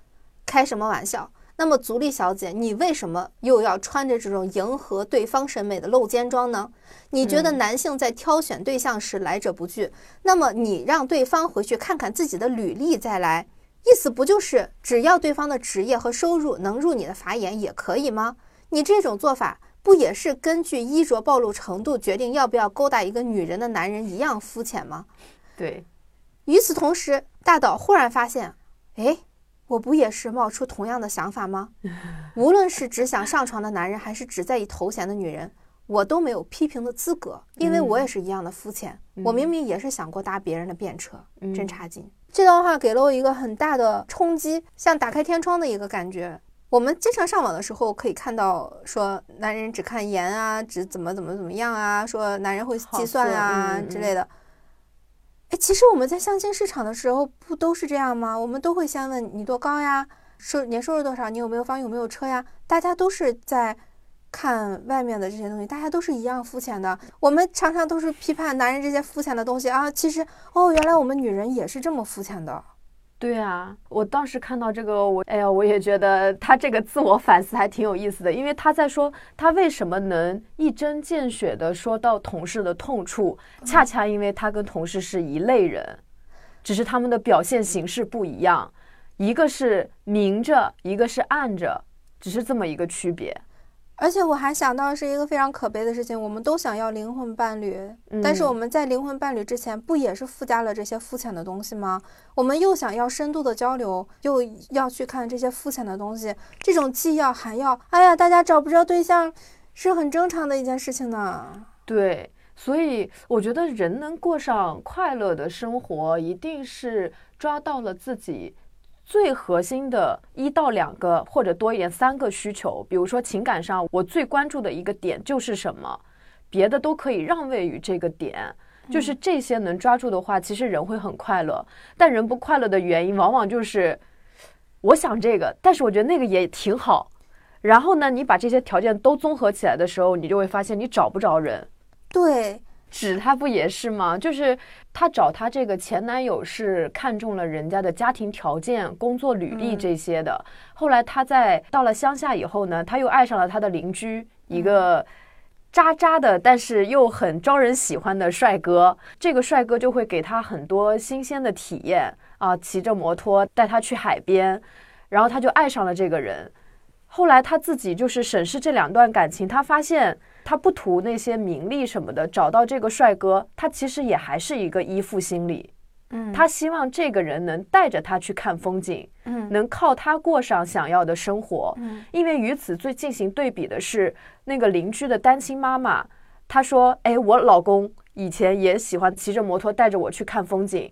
开什么玩笑？那么足利小姐，你为什么又要穿着这种迎合对方审美的露肩装呢？你觉得男性在挑选对象时来者不拒，那么你让对方回去看看自己的履历再来，意思不就是只要对方的职业和收入能入你的法眼也可以吗？你这种做法不也是根据衣着暴露程度决定要不要勾搭一个女人的男人一样肤浅吗？对。与此同时，大岛忽然发现，哎。我不也是冒出同样的想法吗？无论是只想上床的男人，还是只在意头衔的女人，我都没有批评的资格，因为我也是一样的肤浅。我明明也是想过搭别人的便车，真差劲。这段话给了我一个很大的冲击，像打开天窗的一个感觉。我们经常上网的时候可以看到，说男人只看颜啊，只怎么怎么怎么样啊，说男人会计算啊之类的。哎，其实我们在相亲市场的时候不都是这样吗？我们都会先问你多高呀，收年收入多少，你有没有房有没有车呀？大家都是在看外面的这些东西，大家都是一样肤浅的。我们常常都是批判男人这些肤浅的东西啊，其实哦，原来我们女人也是这么肤浅的。对啊，我当时看到这个，我哎呀，我也觉得他这个自我反思还挺有意思的，因为他在说他为什么能一针见血的说到同事的痛处，恰恰因为他跟同事是一类人，只是他们的表现形式不一样，一个是明着，一个是暗着，只是这么一个区别。而且我还想到是一个非常可悲的事情，我们都想要灵魂伴侣，但是我们在灵魂伴侣之前，不也是附加了这些肤浅的东西吗？我们又想要深度的交流，又要去看这些肤浅的东西，这种既要还要，哎呀，大家找不着对象是很正常的一件事情呢。对，所以我觉得人能过上快乐的生活，一定是抓到了自己。最核心的一到两个或者多一点三个需求，比如说情感上，我最关注的一个点就是什么，别的都可以让位于这个点，就是这些能抓住的话，其实人会很快乐。但人不快乐的原因，往往就是我想这个，但是我觉得那个也挺好。然后呢，你把这些条件都综合起来的时候，你就会发现你找不着人。对。纸他不也是吗？就是他找他这个前男友是看中了人家的家庭条件、工作履历这些的。后来他在到了乡下以后呢，他又爱上了他的邻居，一个渣渣的，但是又很招人喜欢的帅哥。这个帅哥就会给他很多新鲜的体验啊，骑着摩托带他去海边，然后他就爱上了这个人。后来他自己就是审视这两段感情，他发现他不图那些名利什么的，找到这个帅哥，他其实也还是一个依附心理。嗯，他希望这个人能带着他去看风景，嗯能靠他过上想要的生活。嗯因为与此最进行对比的是，那个邻居的单亲妈妈，她说：“哎，我老公以前也喜欢骑着摩托带着我去看风景，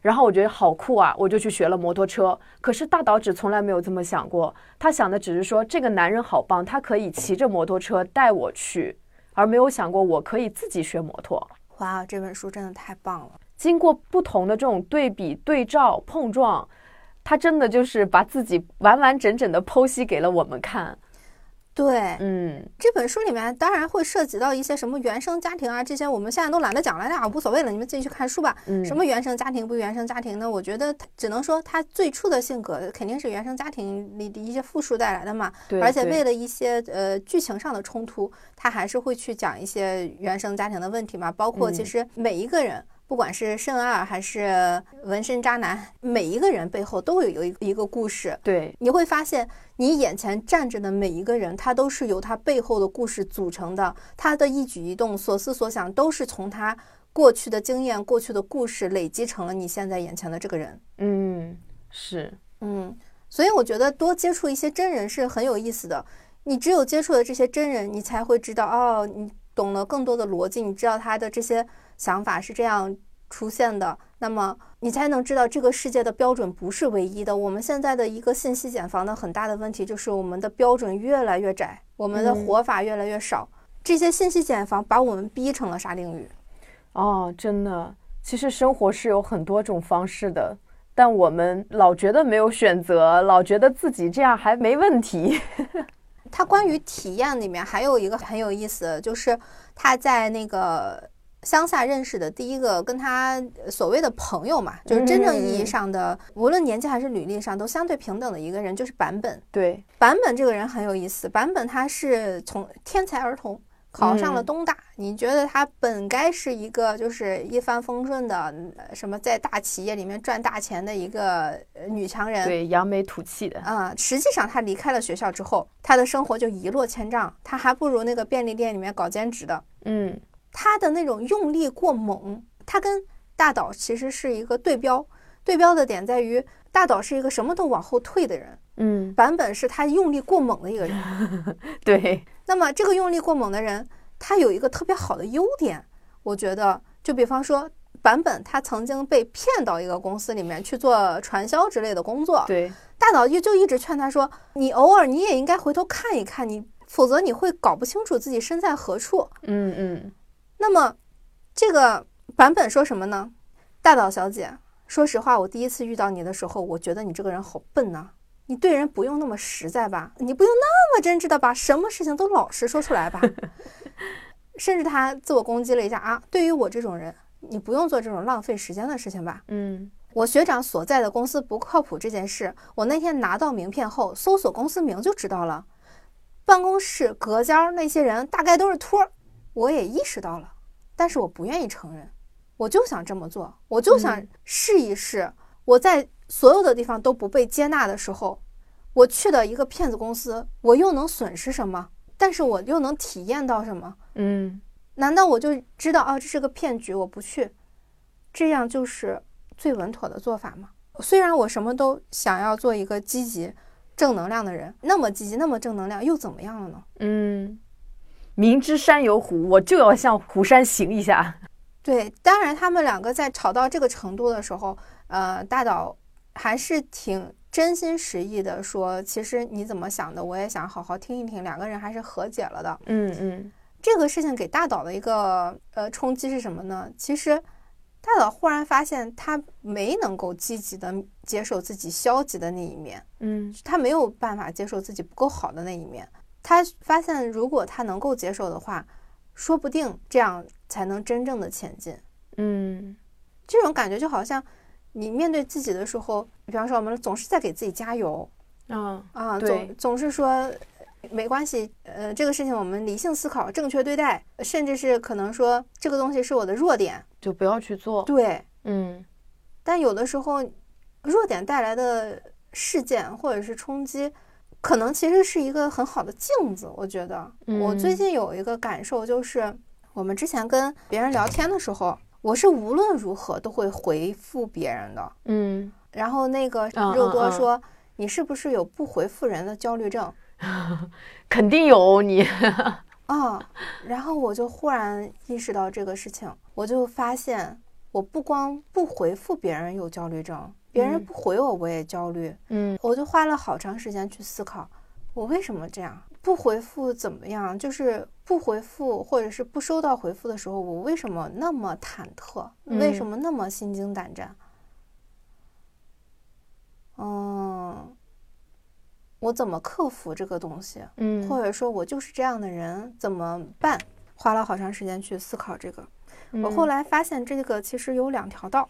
然后我觉得好酷啊，我就去学了摩托车。可是大岛只从来没有这么想过，他想的只是说这个男人好棒，他可以骑着摩托车带我去，而没有想过我可以自己学摩托。哇，这本书真的太棒了。经过不同的这种对比、对照、碰撞，他真的就是把自己完完整整的剖析给了我们看。对，嗯，这本书里面当然会涉及到一些什么原生家庭啊，这些我们现在都懒得讲了那，无所谓了，你们自己去看书吧。嗯什么原生家庭不原生家庭呢？我觉得他只能说他最初的性格肯定是原生家庭里的一些复述带来的嘛。对，而且为了一些呃剧情上的冲突，他还是会去讲一些原生家庭的问题嘛。包括其嗯实每一个人，不管是圣二还是纹身渣男，每一个人背后都会有一个一个故事。对你会发现，你眼前站着的每一个人，他都是由他背后的故事组成的，他的一举一动、所思所想，都是从他过去的经验、过去的故事累积成了你现在眼前的这个人。嗯，是，嗯，所以我觉得多接触一些真人是很有意思的。你只有接触了这些真人，你才会知道哦，你懂了更多的逻辑，你知道他的这些想法是这样出现的，那么你才能知道这个世界的标准不是唯一的。我们现在的一个信息茧房的很大的问题就是我们的标准越来越窄，我们的嗯活法越来越少。这些信息茧房把我们逼成了沙丁鱼。哦，真的，其实生活是有很多种方式的，但我们老觉得没有选择，老觉得自己这样还没问题。他关于体验里面还有一个很有意思的，就是他在那个乡下认识的第一个跟他所谓的朋友嘛，就是真正意义上的，无论年纪还是履历上都相对平等的一个人，就是坂本。对，坂本这个人很有意思，坂本他是从天才儿童。考上了嗯东大，你觉得他本该是一个就是一帆风顺的，呃什么在大企业里面赚大钱的一个呃女强人，对，扬眉吐气的。啊、实际上她离开了学校之后，她的生活就一落千丈，她还不如那个便利店里面搞兼职的。嗯，她的那种用力过猛，她跟大岛其实是一个对标。对标的点在于，大岛是一个什么都往后退的人，嗯，版本是他用力过猛的一个人。对，那么这个用力过猛的人，他有一个特别好的优点，我觉得，就比方说。版本他曾经被骗到一个公司里面去做传销之类的工作，对，大脑就就一直劝他说：“你偶尔你也应该回头看一看，你否则你会搞不清楚自己身在何处。嗯嗯，”那么，这个版本说什么呢？大岛小姐，说实话，我第一次遇到你的时候，我觉得你这个人好笨呐、你对人不用那么实在吧，你不用那么真挚的把什么事情都老实说出来吧。甚至他自我攻击了一下啊，对于我这种人，你不用做这种浪费时间的事情吧。嗯，我学长所在的公司不靠谱这件事，我那天拿到名片后，搜索公司名就知道了。办公室隔间儿那些人大概都是托儿，我也意识到了，但是我不愿意承认。我就想这么做，我就想嗯试一试。我在所有的地方都不被接纳的时候，我去的一个骗子公司，我又能损失什么？但是我又能体验到什么？嗯，难道我就知道啊，这是个骗局，我不去，这样就是最稳妥的做法吗？虽然我什么都想要做一个积极、正能量的人，那么积极，那么正能量，又怎么样了呢？嗯，明知山有虎，我就要向虎山行一下。对，当然他们两个在吵到这个程度的时候，呃，大岛还是挺真心实意的说，其实你怎么想的，我也想好好听一听。两个人还是和解了的。嗯嗯，这个事情给大岛的一个呃冲击是什么呢？其实大岛忽然发现他没能够积极的接受自己消极的那一面，嗯他没有办法接受自己不够好的那一面。他发现，如果他能够接受的话，说不定这样才能真正的前进。嗯这种感觉就好像你面对自己的时候，比方说我们总是在给自己加油啊，啊，总总是说没关系，呃，这个事情我们理性思考，正确对待，甚至是可能说这个东西是我的弱点，就不要去做。对。嗯但有的时候，弱点带来的事件或者是冲击，可能其实是一个很好的镜子。我觉得，我最近有一个感受就是，我们之前跟别人聊天的时候，我是无论如何都会回复别人的。嗯，然后那个肉多说：“你是不是有不回复人的焦虑症？” 肯定有你。啊，然后我就忽然意识到这个事情，我就发现我不光不回复别人有焦虑症，别人不回我我也焦虑。嗯，我就花了好长时间去思考，我为什么这样不回复怎么样？就是不回复或者是不收到回复的时候，我为什么那么忐忑？为什么那么心惊胆战？嗯。我怎么克服这个东西？嗯，或者说我就是这样的人，怎么办？花了好长时间去思考这个。我后来发现，这个其实有两条道。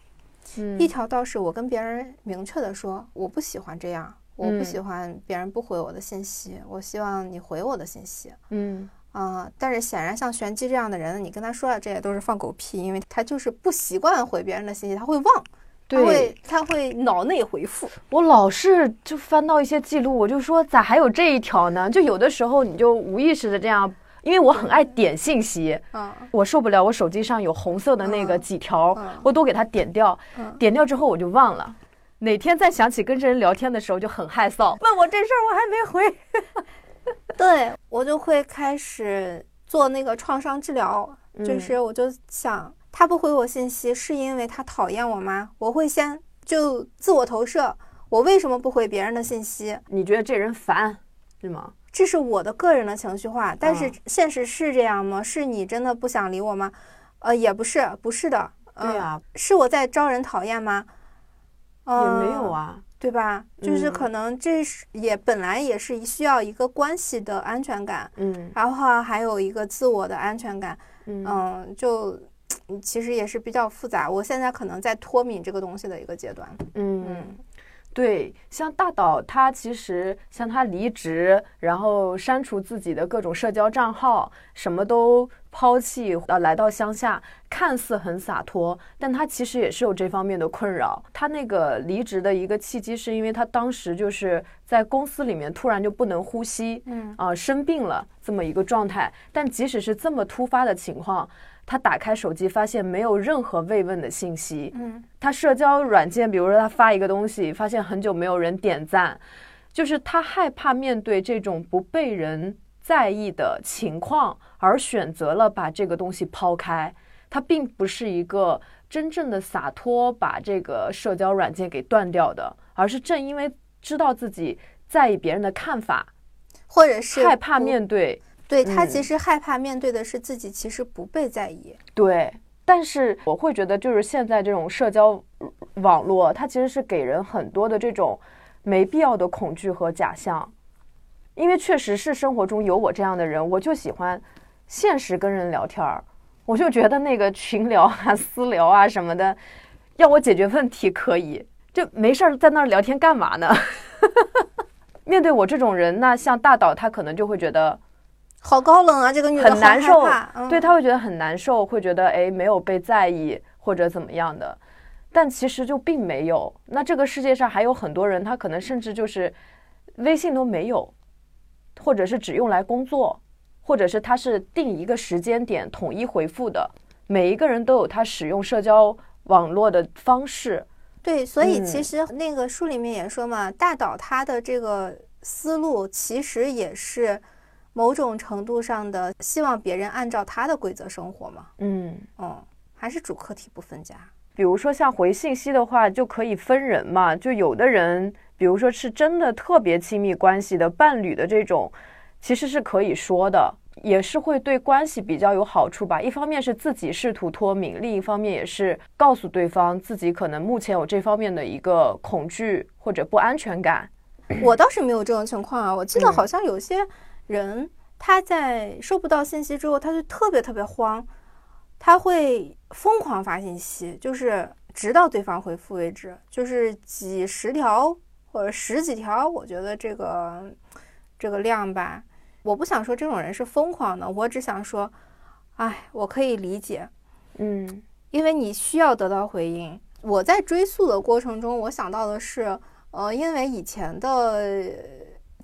嗯，一条道是我跟别人明确的说，我不喜欢这样，我不喜欢别人不回我的信息，我希望你回我的信息。嗯啊，但是显然像玄机这样的人，你跟他说了这些都是放狗屁，因为他就是不习惯回别人的信息，他会忘。他会他会脑内回复，我老是就翻到一些记录，我就说咋还有这一条呢？就有的时候你就无意识的这样，因为我很爱点信息，嗯，我受不了我手机上有红色的那个几条，我都给它点掉，点掉之后我就忘了，哪天再想起跟这人聊天的时候就很害臊，问我这事儿我还没回，对我就会开始做那个创伤治疗，就是我就想。他不回我信息，是因为他讨厌我吗？我会先就自我投射，我为什么不回别人的信息？你觉得这人烦，是吗？这是我的个人的情绪化，但是现实是这样吗？是你真的不想理我吗？呃，也不是，不是的。对啊，是我在招人讨厌吗？也没有啊，对吧？就是可能这是也本来也是需要一个关系的安全感，嗯，然后还有一个自我的安全感，嗯，就。其实也是比较复杂，我现在可能在脱敏这个东西的一个阶段。嗯，对，像大岛他其实像他离职，然后删除自己的各种社交账号，什么都抛弃，呃，来到乡下，看似很洒脱，但他其实也是有这方面的困扰。他那个离职的一个契机，是因为他当时就是在公司里面突然就不能呼吸，嗯啊，生病了这么一个状态。但即使是这么突发的情况。他打开手机，发现没有任何慰问的信息。嗯，他社交软件，比如说他发一个东西，发现很久没有人点赞，就是他害怕面对这种不被人在意的情况，而选择了把这个东西抛开。他并不是一个真正的洒脱，把这个社交软件给断掉的，而是正因为知道自己在意别人的看法，或者是害怕面对。对他其实害怕面对的是自己，其实不被在意。对，但是我会觉得，就是现在这种社交网络，它其实是给人很多的这种没必要的恐惧和假象。因为确实是生活中有我这样的人，我就喜欢现实跟人聊天儿，我就觉得那个群聊啊、私聊啊什么的，要我解决问题可以，就没事儿在那儿聊天干嘛呢？面对我这种人，那像大岛他可能就会觉得。好高冷啊！这个女的很难受，对她会觉得很难受，会觉得哎没有被在意或者怎么样的，但其实就并没有。那这个世界上还有很多人，他可能甚至就是微信都没有，或者是只用来工作，或者是他是定一个时间点统一回复的。每一个人都有他使用社交网络的方式。对，所以其实那个书里面也说嘛，大岛他的这个思路其实也是。某种程度上的希望别人按照他的规则生活嘛？嗯嗯，还是主客体不分家。比如说像回信息的话，就可以分人嘛。就有的人，比如说是真的特别亲密关系的伴侣的这种，其实是可以说的，也是会对关系比较有好处吧。一方面是自己试图脱敏，另一方面也是告诉对方自己可能目前有这方面的一个恐惧或者不安全感。我倒是没有这种情况啊，我记得好像有些。人他在收不到信息之后，他就特别特别慌，他会疯狂发信息，就是直到对方回复为止，就是几十条或者十几条。我觉得这个这个量吧，我不想说这种人是疯狂的，我只想说，哎，我可以理解，嗯，因为你需要得到回应。我在追溯的过程中，我想到的是，呃，因为以前的。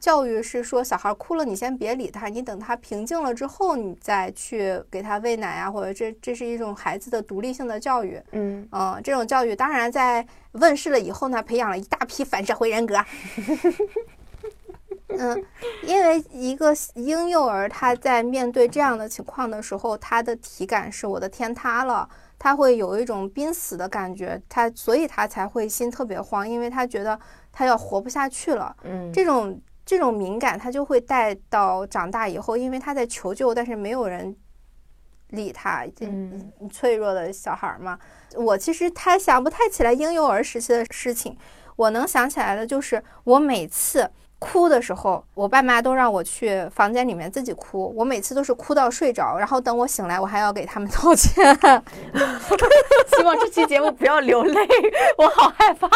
教育是说小孩哭了，你先别理他，你等他平静了之后，你再去给他喂奶啊，或者这这是一种孩子的独立性的教育。嗯嗯，这种教育当然在问世了以后呢，培养了一大批反社会人格。嗯，因为一个婴幼儿他在面对这样的情况的时候，他的体感是我的天塌了，他会有一种濒死的感觉，他所以他才会心特别慌，因为他觉得他要活不下去了。嗯，这种这种敏感，他就会带到长大以后，因为他在求救，但是没有人理他，嗯脆弱的小孩嘛。我其实太想不太起来婴幼儿时期的事情，我能想起来的就是我每次。哭的时候，我爸妈都让我去房间里面自己哭。我每次都是哭到睡着，然后等我醒来，我还要给他们道歉。希望这期节目不要流泪，我好害怕。我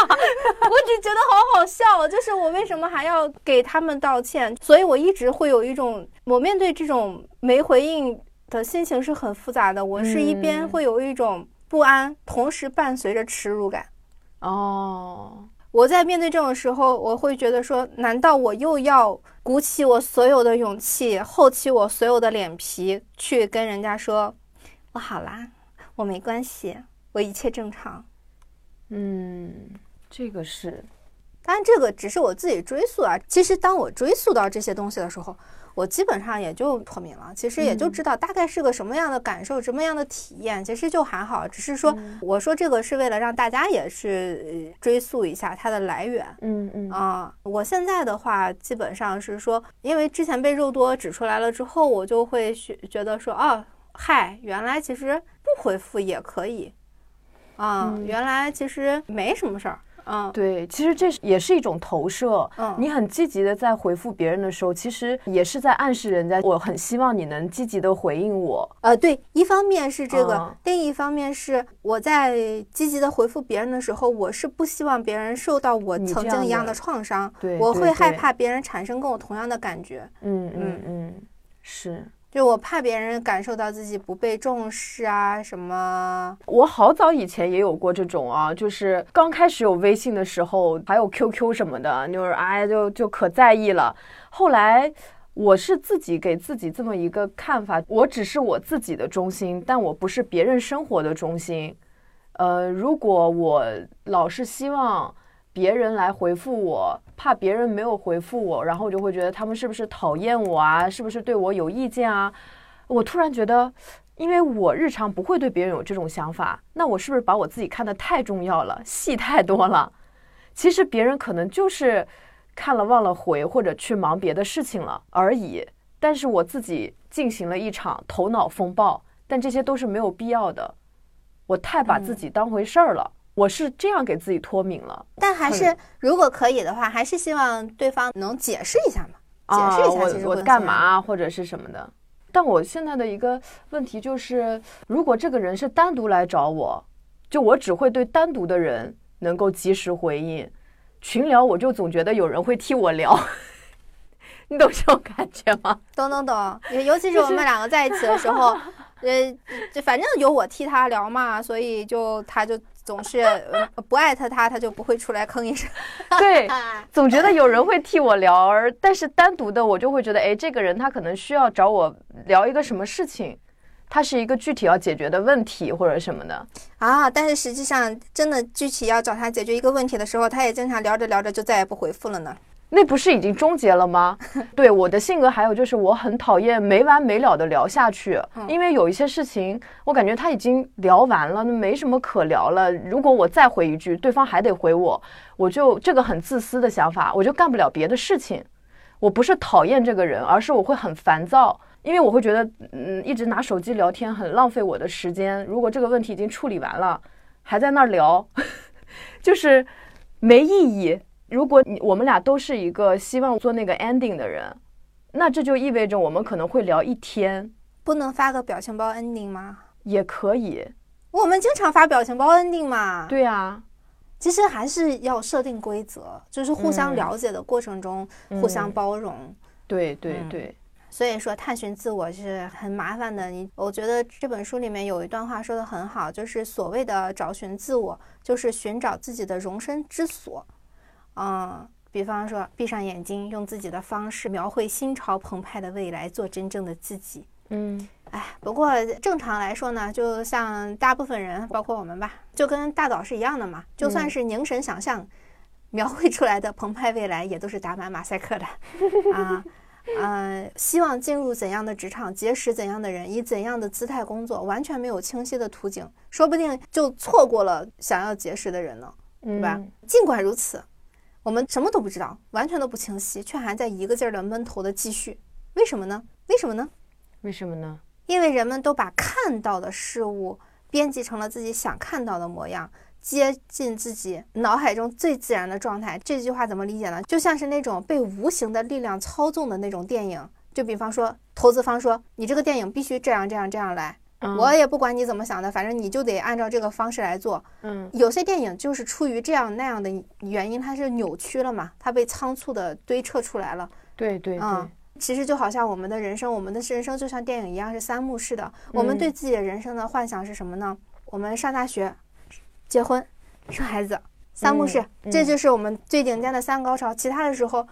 只觉得好好笑，就是我为什么还要给他们道歉？所以我一直会有一种，我面对这种没回应的心情是很复杂的。我是一边会有一种不安，同时伴随着耻辱感。哦。我在面对这种时候，我会觉得说，难道我又要鼓起我所有的勇气，厚起我所有的脸皮，去跟人家说，我好啦，我没关系，我一切正常。嗯，这个是，当然这个只是我自己追溯啊。其实当我追溯到这些东西的时候。我基本上也就脱敏了，其实也就知道大概是个什么样的感受，什么样的体验，其实就还好。只是说，我说这个是为了让大家也是追溯一下它的来源。嗯嗯啊，我现在的话基本上是说，因为之前被肉多指出来了之后，我就会觉觉得说，哦，嗨，原来其实不回复也可以，啊，原来其实没什么事儿。嗯，对，其实这也是一种投射。嗯，你很积极的在回复别人的时候，其实也是在暗示人家，我很希望你能积极的回应我。呃，对，一方面是这个，另一方面是我在积极的回复别人的时候，我是不希望别人受到我曾经一样的创伤。对，我会害怕别人产生跟我同样的感觉。嗯嗯嗯，是。就我怕别人感受到自己不被重视啊，什么？我好早以前也有过这种啊，就是刚开始有微信的时候，还有 QQ 什么的，就是哎，就就可在意了。后来我是自己给自己这么一个看法，我只是我自己的中心，但我不是别人生活的中心。呃，如果我老是希望。别人来回复我，怕别人没有回复我，然后我就会觉得他们是不是讨厌我啊？是不是对我有意见啊？我突然觉得，因为我日常不会对别人有这种想法，那我是不是把我自己看得太重要了，戏太多了？其实别人可能就是看了忘了回，或者去忙别的事情了而已。但是我自己进行了一场头脑风暴，但这些都是没有必要的。我太把自己当回事儿了。我是这样给自己脱敏了，但还是如果可以的话，还是希望对方能解释一下嘛，解释一下其实我干嘛或者是什么的。但我现在的一个问题就是，如果这个人是单独来找我，就我只会对单独的人能够及时回应，群聊我就总觉得有人会替我聊，你懂这种感觉吗？懂懂懂，尤其是我们两个在一起的时候，呃，就反正有我替他聊嘛，所以就他就。总是不艾特他，他就不会出来吭一声。对，总觉得有人会替我聊，而但是单独的我就会觉得，哎，这个人他可能需要找我聊一个什么事情，他是一个具体要解决的问题或者什么的啊。但是实际上，真的具体要找他解决一个问题的时候，他也经常聊着聊着就再也不回复了呢。那不是已经终结了吗？对我的性格还有就是我很讨厌没完没了的聊下去，因为有一些事情我感觉他已经聊完了，那没什么可聊了。如果我再回一句，对方还得回我，我就这个很自私的想法，我就干不了别的事情。我不是讨厌这个人，而是我会很烦躁，因为我会觉得，嗯，一直拿手机聊天很浪费我的时间。如果这个问题已经处理完了，还在那儿聊，就是没意义。如果你我们俩都是一个希望做那个 ending 的人，那这就意味着我们可能会聊一天。不能发个表情包 ending 吗？也可以。我们经常发表情包 ending 嘛。对啊。其实还是要设定规则，就是互相了解的过程中互相包容。对对对。所以说，探寻自我是很麻烦的。你，我觉得这本书里面有一段话说的很好，就是所谓的找寻自我，就是寻找自己的容身之所。嗯，比方说，闭上眼睛，用自己的方式描绘心潮澎湃的未来，做真正的自己。嗯，哎，不过正常来说呢，就像大部分人，包括我们吧，就跟大岛是一样的嘛。就算是凝神想象，描绘出来的澎湃未来，也都是打满马赛克的啊。呃，希望进入怎样的职场，结识怎样的人，以怎样的姿态工作，完全没有清晰的图景，说不定就错过了想要结识的人呢，对吧？尽管如此，我们什么都不知道，完全都不清晰，却还在一个劲儿的闷头的继续，为什么呢？为什么呢？为什么呢？因为人们都把看到的事物编辑成了自己想看到的模样。接近自己脑海中最自然的状态，这句话怎么理解呢？就像是那种被无形的力量操纵的那种电影。就比方说，投资方说你这个电影必须这样这样这样来，我也不管你怎么想的，反正你就得按照这个方式来做。嗯，有些电影就是出于这样那样的原因，它是扭曲了嘛，它被仓促的堆砌出来了。对对对，其实就好像我们的人生，我们的人生就像电影一样是三幕式的。我们对自己的人生的幻想是什么呢？我们上大学。结婚、生孩子，三幕式，这就是我们最顶尖的三高潮。其他的时候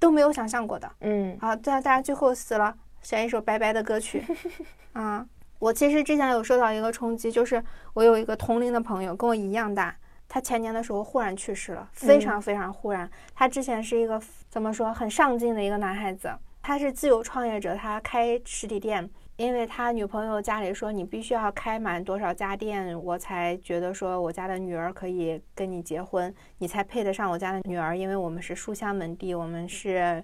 都没有想象过的。嗯，啊，对啊，大家最后死了，选一首拜拜的歌曲。啊，我其实之前有受到一个冲击，就是我有一个同龄的朋友，跟我一样大，他前年的时候忽然去世了，非常非常忽然。他之前是一个怎么说很上进的一个男孩子，他是自由创业者，他开实体店。因为他女朋友家里说你必须要开满多少家店，我才觉得说我家的女儿可以跟你结婚，你才配得上我家的女儿。因为我们是书香门第，我们是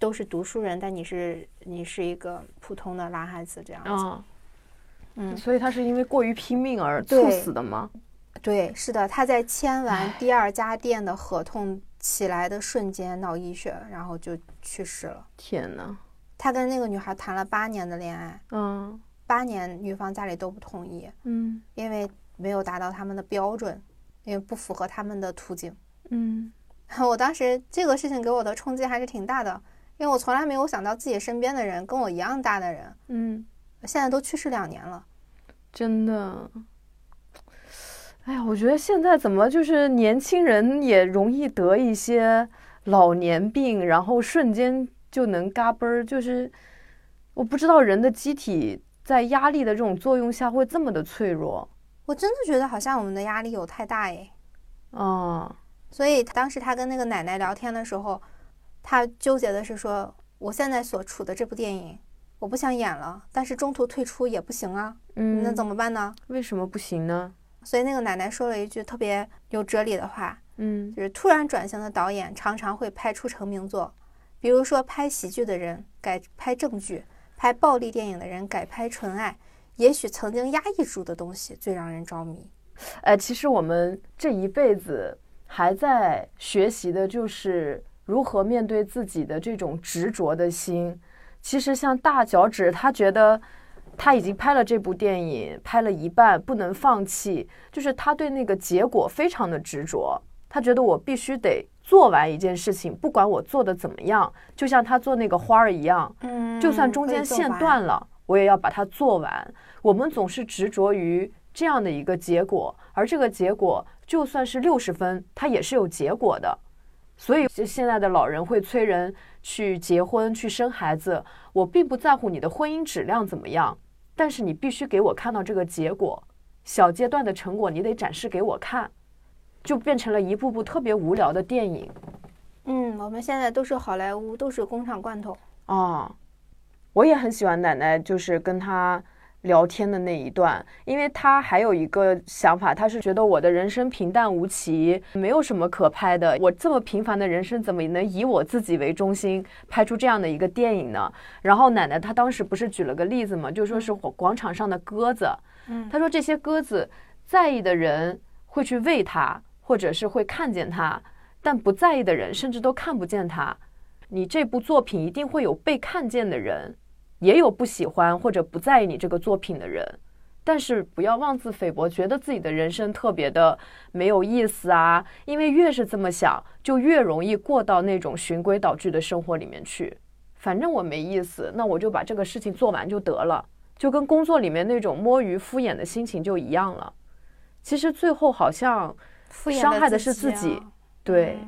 都是读书人，但你是你是一个普通的男孩子这样子。嗯，所以他是因为过于拼命而猝死的吗？对，是的，他在签完第二家店的合同起来的瞬间脑溢血，然后就去世了。天哪！他跟那个女孩谈了八年的恋爱，嗯，八年女方家里都不同意，嗯，因为没有达到他们的标准，因为不符合他们的途径，嗯，我当时这个事情给我的冲击还是挺大的，因为我从来没有想到自己身边的人跟我一样大的人，嗯，现在都去世两年了，真的，哎呀，我觉得现在怎么就是年轻人也容易得一些老年病，然后瞬间。就能嘎嘣儿，就是我不知道人的机体在压力的这种作用下会这么的脆弱。我真的觉得好像我们的压力有太大哎。哦，所以当时他跟那个奶奶聊天的时候，他纠结的是说，我现在所处的这部电影，我不想演了，但是中途退出也不行啊。嗯，那怎么办呢？为什么不行呢？所以那个奶奶说了一句特别有哲理的话，嗯，就是突然转型的导演常常会拍出成名作。比如说，拍喜剧的人改拍正剧，拍暴力电影的人改拍纯爱。也许曾经压抑住的东西最让人着迷。哎，其实我们这一辈子还在学习的就是如何面对自己的这种执着的心。其实像大脚趾，他觉得他已经拍了这部电影，拍了一半不能放弃，就是他对那个结果非常的执着。他觉得我必须得。做完一件事情，不管我做的怎么样，就像他做那个花儿一样，嗯，就算中间线断了，我也要把它做完。我们总是执着于这样的一个结果，而这个结果就算是六十分，它也是有结果的。所以，现在的老人会催人去结婚、去生孩子。我并不在乎你的婚姻质量怎么样，但是你必须给我看到这个结果，小阶段的成果你得展示给我看。就变成了一部部特别无聊的电影。嗯，我们现在都是好莱坞，都是工厂罐头。哦，我也很喜欢奶奶，就是跟她聊天的那一段，因为他还有一个想法，他是觉得我的人生平淡无奇，没有什么可拍的。我这么平凡的人生，怎么能以我自己为中心拍出这样的一个电影呢？然后奶奶她当时不是举了个例子嘛，就说是广场上的鸽子。嗯，她说这些鸽子在意的人会去喂它。或者是会看见它，但不在意的人甚至都看不见它。你这部作品一定会有被看见的人，也有不喜欢或者不在意你这个作品的人。但是不要妄自菲薄，觉得自己的人生特别的没有意思啊！因为越是这么想，就越容易过到那种循规蹈矩的生活里面去。反正我没意思，那我就把这个事情做完就得了，就跟工作里面那种摸鱼敷衍的心情就一样了。其实最后好像。伤害的是自己，对。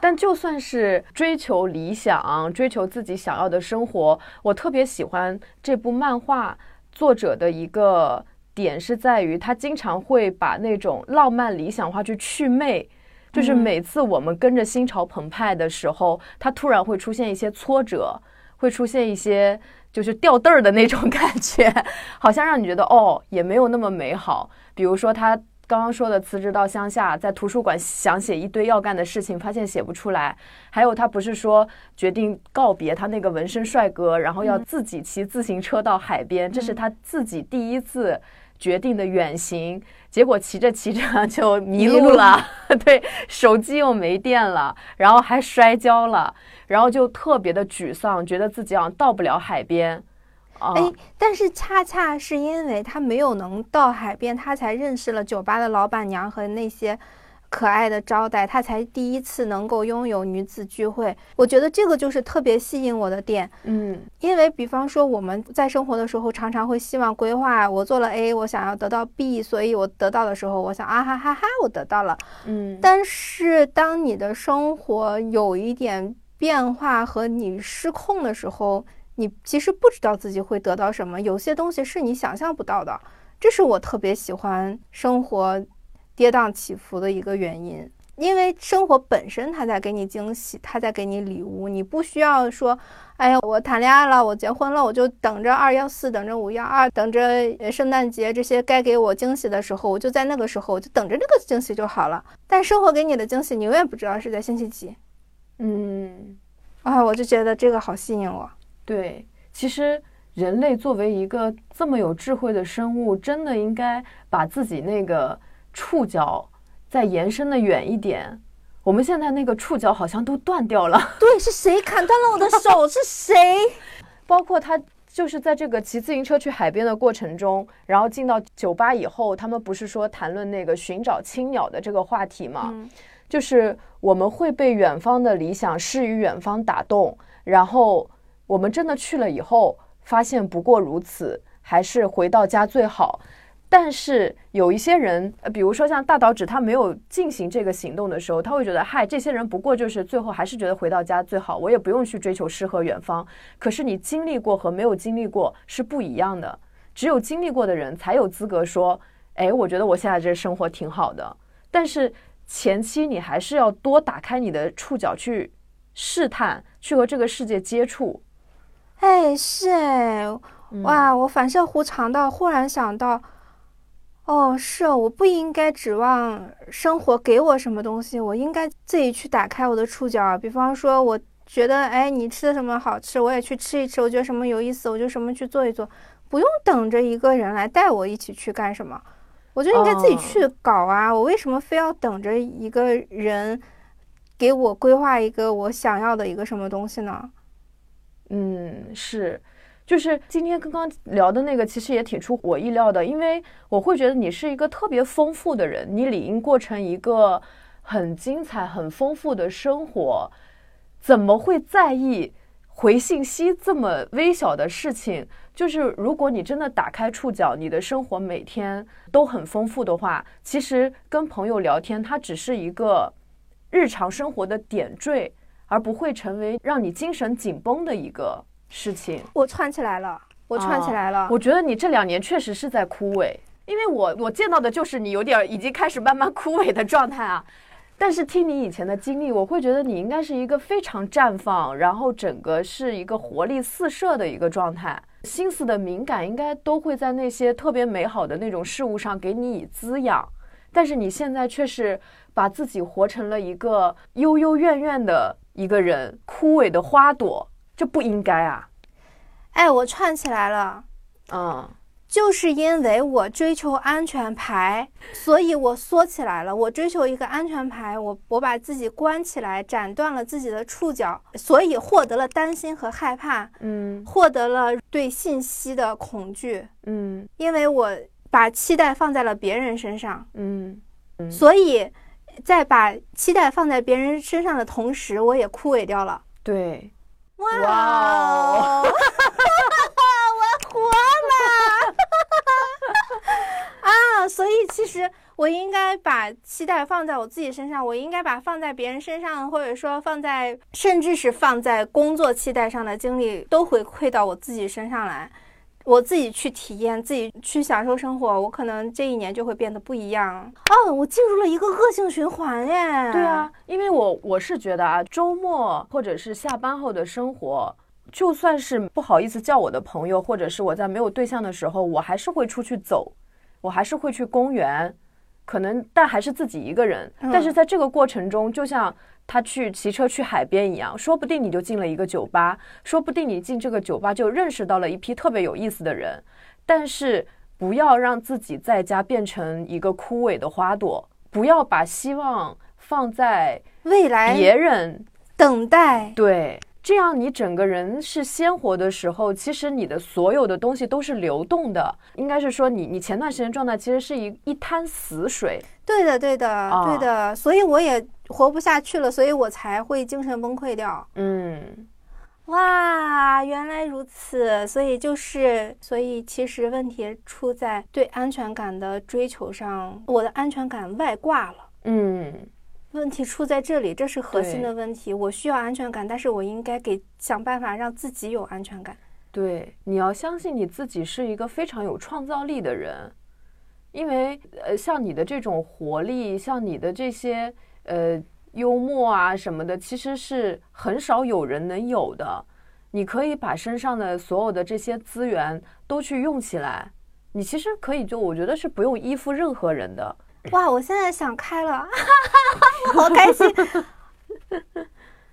但就算是追求理想、追求自己想要的生活，我特别喜欢这部漫画作者的一个点是在于，他经常会把那种浪漫理想化去祛魅。就是每次我们跟着心潮澎湃的时候，他突然会出现一些挫折，会出现一些就是掉豆儿的那种感觉，好像让你觉得哦，也没有那么美好。比如说他。刚刚说的辞职到乡下，在图书馆想写一堆要干的事情，发现写不出来。还有他不是说决定告别他那个纹身帅哥，然后要自己骑自行车到海边，这是他自己第一次决定的远行。结果骑着骑着就迷路了，对，手机又没电了，然后还摔跤了，然后就特别的沮丧，觉得自己好像到不了海边。哎，但是恰恰是因为他没有能到海边，他才认识了酒吧的老板娘和那些可爱的招待，他才第一次能够拥有女子聚会。我觉得这个就是特别吸引我的点。嗯，因为比方说我们在生活的时候，常常会希望规划，我做了 A，我想要得到 B，所以我得到的时候，我想啊哈哈哈，我得到了。嗯，但是当你的生活有一点变化和你失控的时候，你其实不知道自己会得到什么，有些东西是你想象不到的，这是我特别喜欢生活跌宕起伏的一个原因。因为生活本身它在给你惊喜，它在给你礼物，你不需要说，哎呀，我谈恋爱了，我结婚了，我就等着二幺四，等着五幺二，等着圣诞节这些该给我惊喜的时候，我就在那个时候，我就等着那个惊喜就好了。但生活给你的惊喜，你永远不知道是在星期几。嗯，啊，我就觉得这个好吸引我。对，其实人类作为一个这么有智慧的生物，真的应该把自己那个触角再延伸的远一点。我们现在那个触角好像都断掉了。对，是谁砍断了我的手？是谁？包括他，就是在这个骑自行车去海边的过程中，然后进到酒吧以后，他们不是说谈论那个寻找青鸟的这个话题吗？就是我们会被远方的理想、诗与远方打动，然后。我们真的去了以后，发现不过如此，还是回到家最好。但是有一些人，比如说像大岛指，他没有进行这个行动的时候，他会觉得，嗨，这些人不过就是最后还是觉得回到家最好，我也不用去追求诗和远方。可是你经历过和没有经历过是不一样的，只有经历过的人才有资格说，哎，我觉得我现在这生活挺好的。但是前期你还是要多打开你的触角去试探，去和这个世界接触。哎，是哎，哇！我反射弧长到忽然想到，哦，是，我不应该指望生活给我什么东西，我应该自己去打开我的触角。比方说，我觉得，哎，你吃的什么好吃，我也去吃一吃；我觉得什么有意思，我就什么去做一做，不用等着一个人来带我一起去干什么，我就应该自己去搞啊！我为什么非要等着一个人给我规划一个我想要的一个什么东西呢？嗯，是，就是今天刚刚聊的那个，其实也挺出我意料的，因为我会觉得你是一个特别丰富的人，你理应过成一个很精彩、很丰富的生活，怎么会在意回信息这么微小的事情？就是如果你真的打开触角，你的生活每天都很丰富的话，其实跟朋友聊天，它只是一个日常生活的点缀。而不会成为让你精神紧绷的一个事情。我串起来了，我串起来了。我觉得你这两年确实是在枯萎，因为我我见到的就是你有点已经开始慢慢枯萎的状态啊。但是听你以前的经历，我会觉得你应该是一个非常绽放，然后整个是一个活力四射的一个状态，心思的敏感应该都会在那些特别美好的那种事物上给你以滋养。但是你现在却是把自己活成了一个幽幽怨怨的。一个人枯萎的花朵，这不应该啊！哎，我串起来了，嗯，就是因为我追求安全牌，所以我缩起来了。我追求一个安全牌，我我把自己关起来，斩断了自己的触角，所以获得了担心和害怕，嗯，获得了对信息的恐惧，嗯，因为我把期待放在了别人身上，嗯，所以。在把期待放在别人身上的同时，我也枯萎掉了。对，哇，我活了！啊，所以其实我应该把期待放在我自己身上，我应该把放在别人身上，或者说放在甚至是放在工作期待上的精力都回馈到我自己身上来。我自己去体验，自己去享受生活，我可能这一年就会变得不一样。哦，我进入了一个恶性循环耶。对啊，因为我我是觉得啊，周末或者是下班后的生活，就算是不好意思叫我的朋友，或者是我在没有对象的时候，我还是会出去走，我还是会去公园，可能但还是自己一个人。但是在这个过程中，就像。他去骑车去海边一样，说不定你就进了一个酒吧，说不定你进这个酒吧就认识到了一批特别有意思的人。但是不要让自己在家变成一个枯萎的花朵，不要把希望放在未来别人等待。对，这样你整个人是鲜活的时候，其实你的所有的东西都是流动的。应该是说你你前段时间状态其实是一一滩死水。对的，对的，对的。所以我也。活不下去了，所以我才会精神崩溃掉。嗯，哇，原来如此。所以就是，所以其实问题出在对安全感的追求上，我的安全感外挂了。嗯，问题出在这里，这是核心的问题。我需要安全感，但是我应该给想办法让自己有安全感。对，你要相信你自己是一个非常有创造力的人，因为呃，像你的这种活力，像你的这些。呃，幽默啊什么的，其实是很少有人能有的。你可以把身上的所有的这些资源都去用起来，你其实可以就我觉得是不用依附任何人的。哇，我现在想开了，好开心。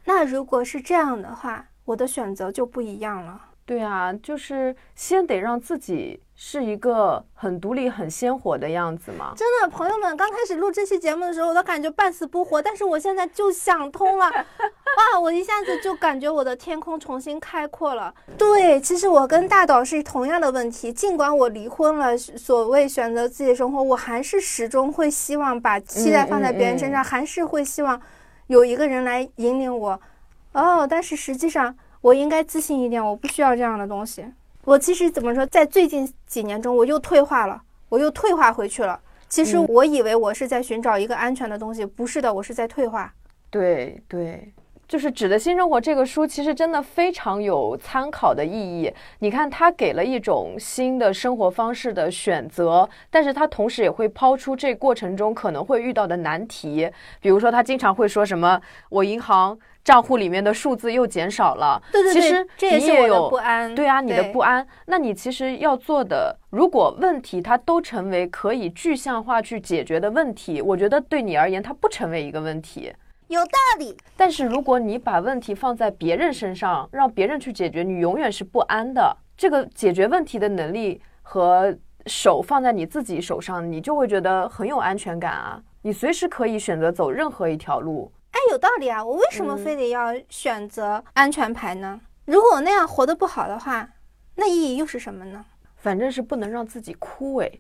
那如果是这样的话，我的选择就不一样了。对啊，就是先得让自己是一个很独立、很鲜活的样子吗。真的，朋友们，刚开始录这期节目的时候，我都感觉半死不活，但是我现在就想通了，哇，我一下子就感觉我的天空重新开阔了。对，其实我跟大导是同样的问题，尽管我离婚了，所谓选择自己的生活，我还是始终会希望把期待放在别人身上，还是会希望有一个人来引领我。哦，但是实际上。我应该自信一点，我不需要这样的东西。我其实怎么说，在最近几年中，我又退化了，我又退化回去了。其实我以为我是在寻找一个安全的东西，不是的，我是在退化。对对。就是《纸的新生活》这个书，其实真的非常有参考的意义。你看，它给了一种新的生活方式的选择，但是它同时也会抛出这过程中可能会遇到的难题。比如说，他经常会说什么：“我银行账户里面的数字又减少了。”对对对，其实这也是我的不安。对啊，你的不安。那你其实要做的，如果问题它都成为可以具象化去解决的问题，我觉得对你而言，它不成为一个问题。有道理，但是如果你把问题放在别人身上，让别人去解决，你永远是不安的。这个解决问题的能力和手放在你自己手上，你就会觉得很有安全感啊！你随时可以选择走任何一条路。哎，有道理啊！我为什么非得要选择安全牌呢？如果我那样活得不好的话，那意义又是什么呢？反正是不能让自己枯萎。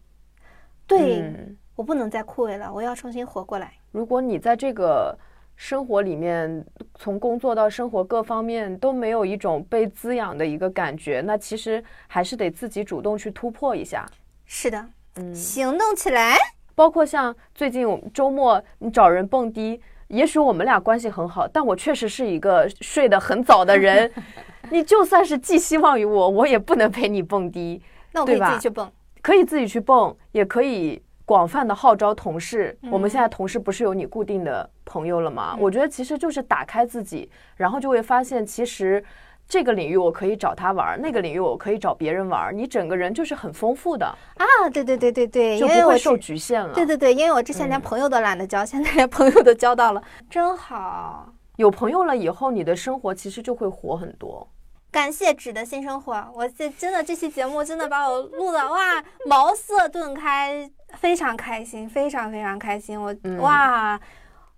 对，我不能再枯萎了，我要重新活过来。如果你在这个。生活里面，从工作到生活各方面都没有一种被滋养的一个感觉，那其实还是得自己主动去突破一下。是的，嗯，行动起来。包括像最近我周末你找人蹦迪，也许我们俩关系很好，但我确实是一个睡得很早的人。你就算是寄希望于我，我也不能陪你蹦迪，那我可以自己去蹦，可以自己去蹦，也可以。广泛的号召同事，我们现在同事不是有你固定的朋友了吗？我觉得其实就是打开自己，然后就会发现，其实这个领域我可以找他玩，那个领域我可以找别人玩，你整个人就是很丰富的啊！对对对对对，就不会受局限了。对对对，因为我之前连朋友都懒得交，现在连朋友都交到了，真好。有朋友了以后，你的生活其实就会活很多。感谢纸的新生活，我这真的这期节目真的把我录的哇茅塞顿开。非常开心，非常非常开心！我哇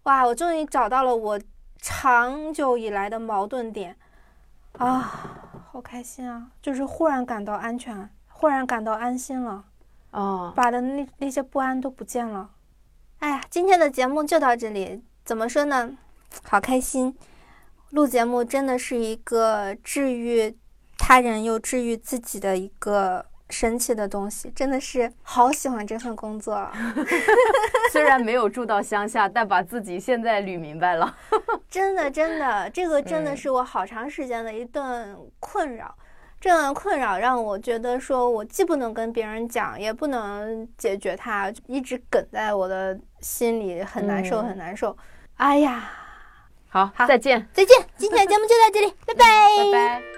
哇，我终于找到了我长久以来的矛盾点啊，好开心啊！就是忽然感到安全，忽然感到安心了哦，把的那那些不安都不见了。哎呀，今天的节目就到这里，怎么说呢？好开心！录节目真的是一个治愈他人又治愈自己的一个神奇的东西，真的是好喜欢这份工作。虽然没有住到乡下，但把自己现在捋明白了。真的，真的，这个真的是我好长时间的一段困扰。这段困扰让我觉得，说我既不能跟别人讲，也不能解决它，一直梗在我的心里，很难受，很难受。哎呀，好，再见，再见，今天的节目就到这里，拜拜，拜拜。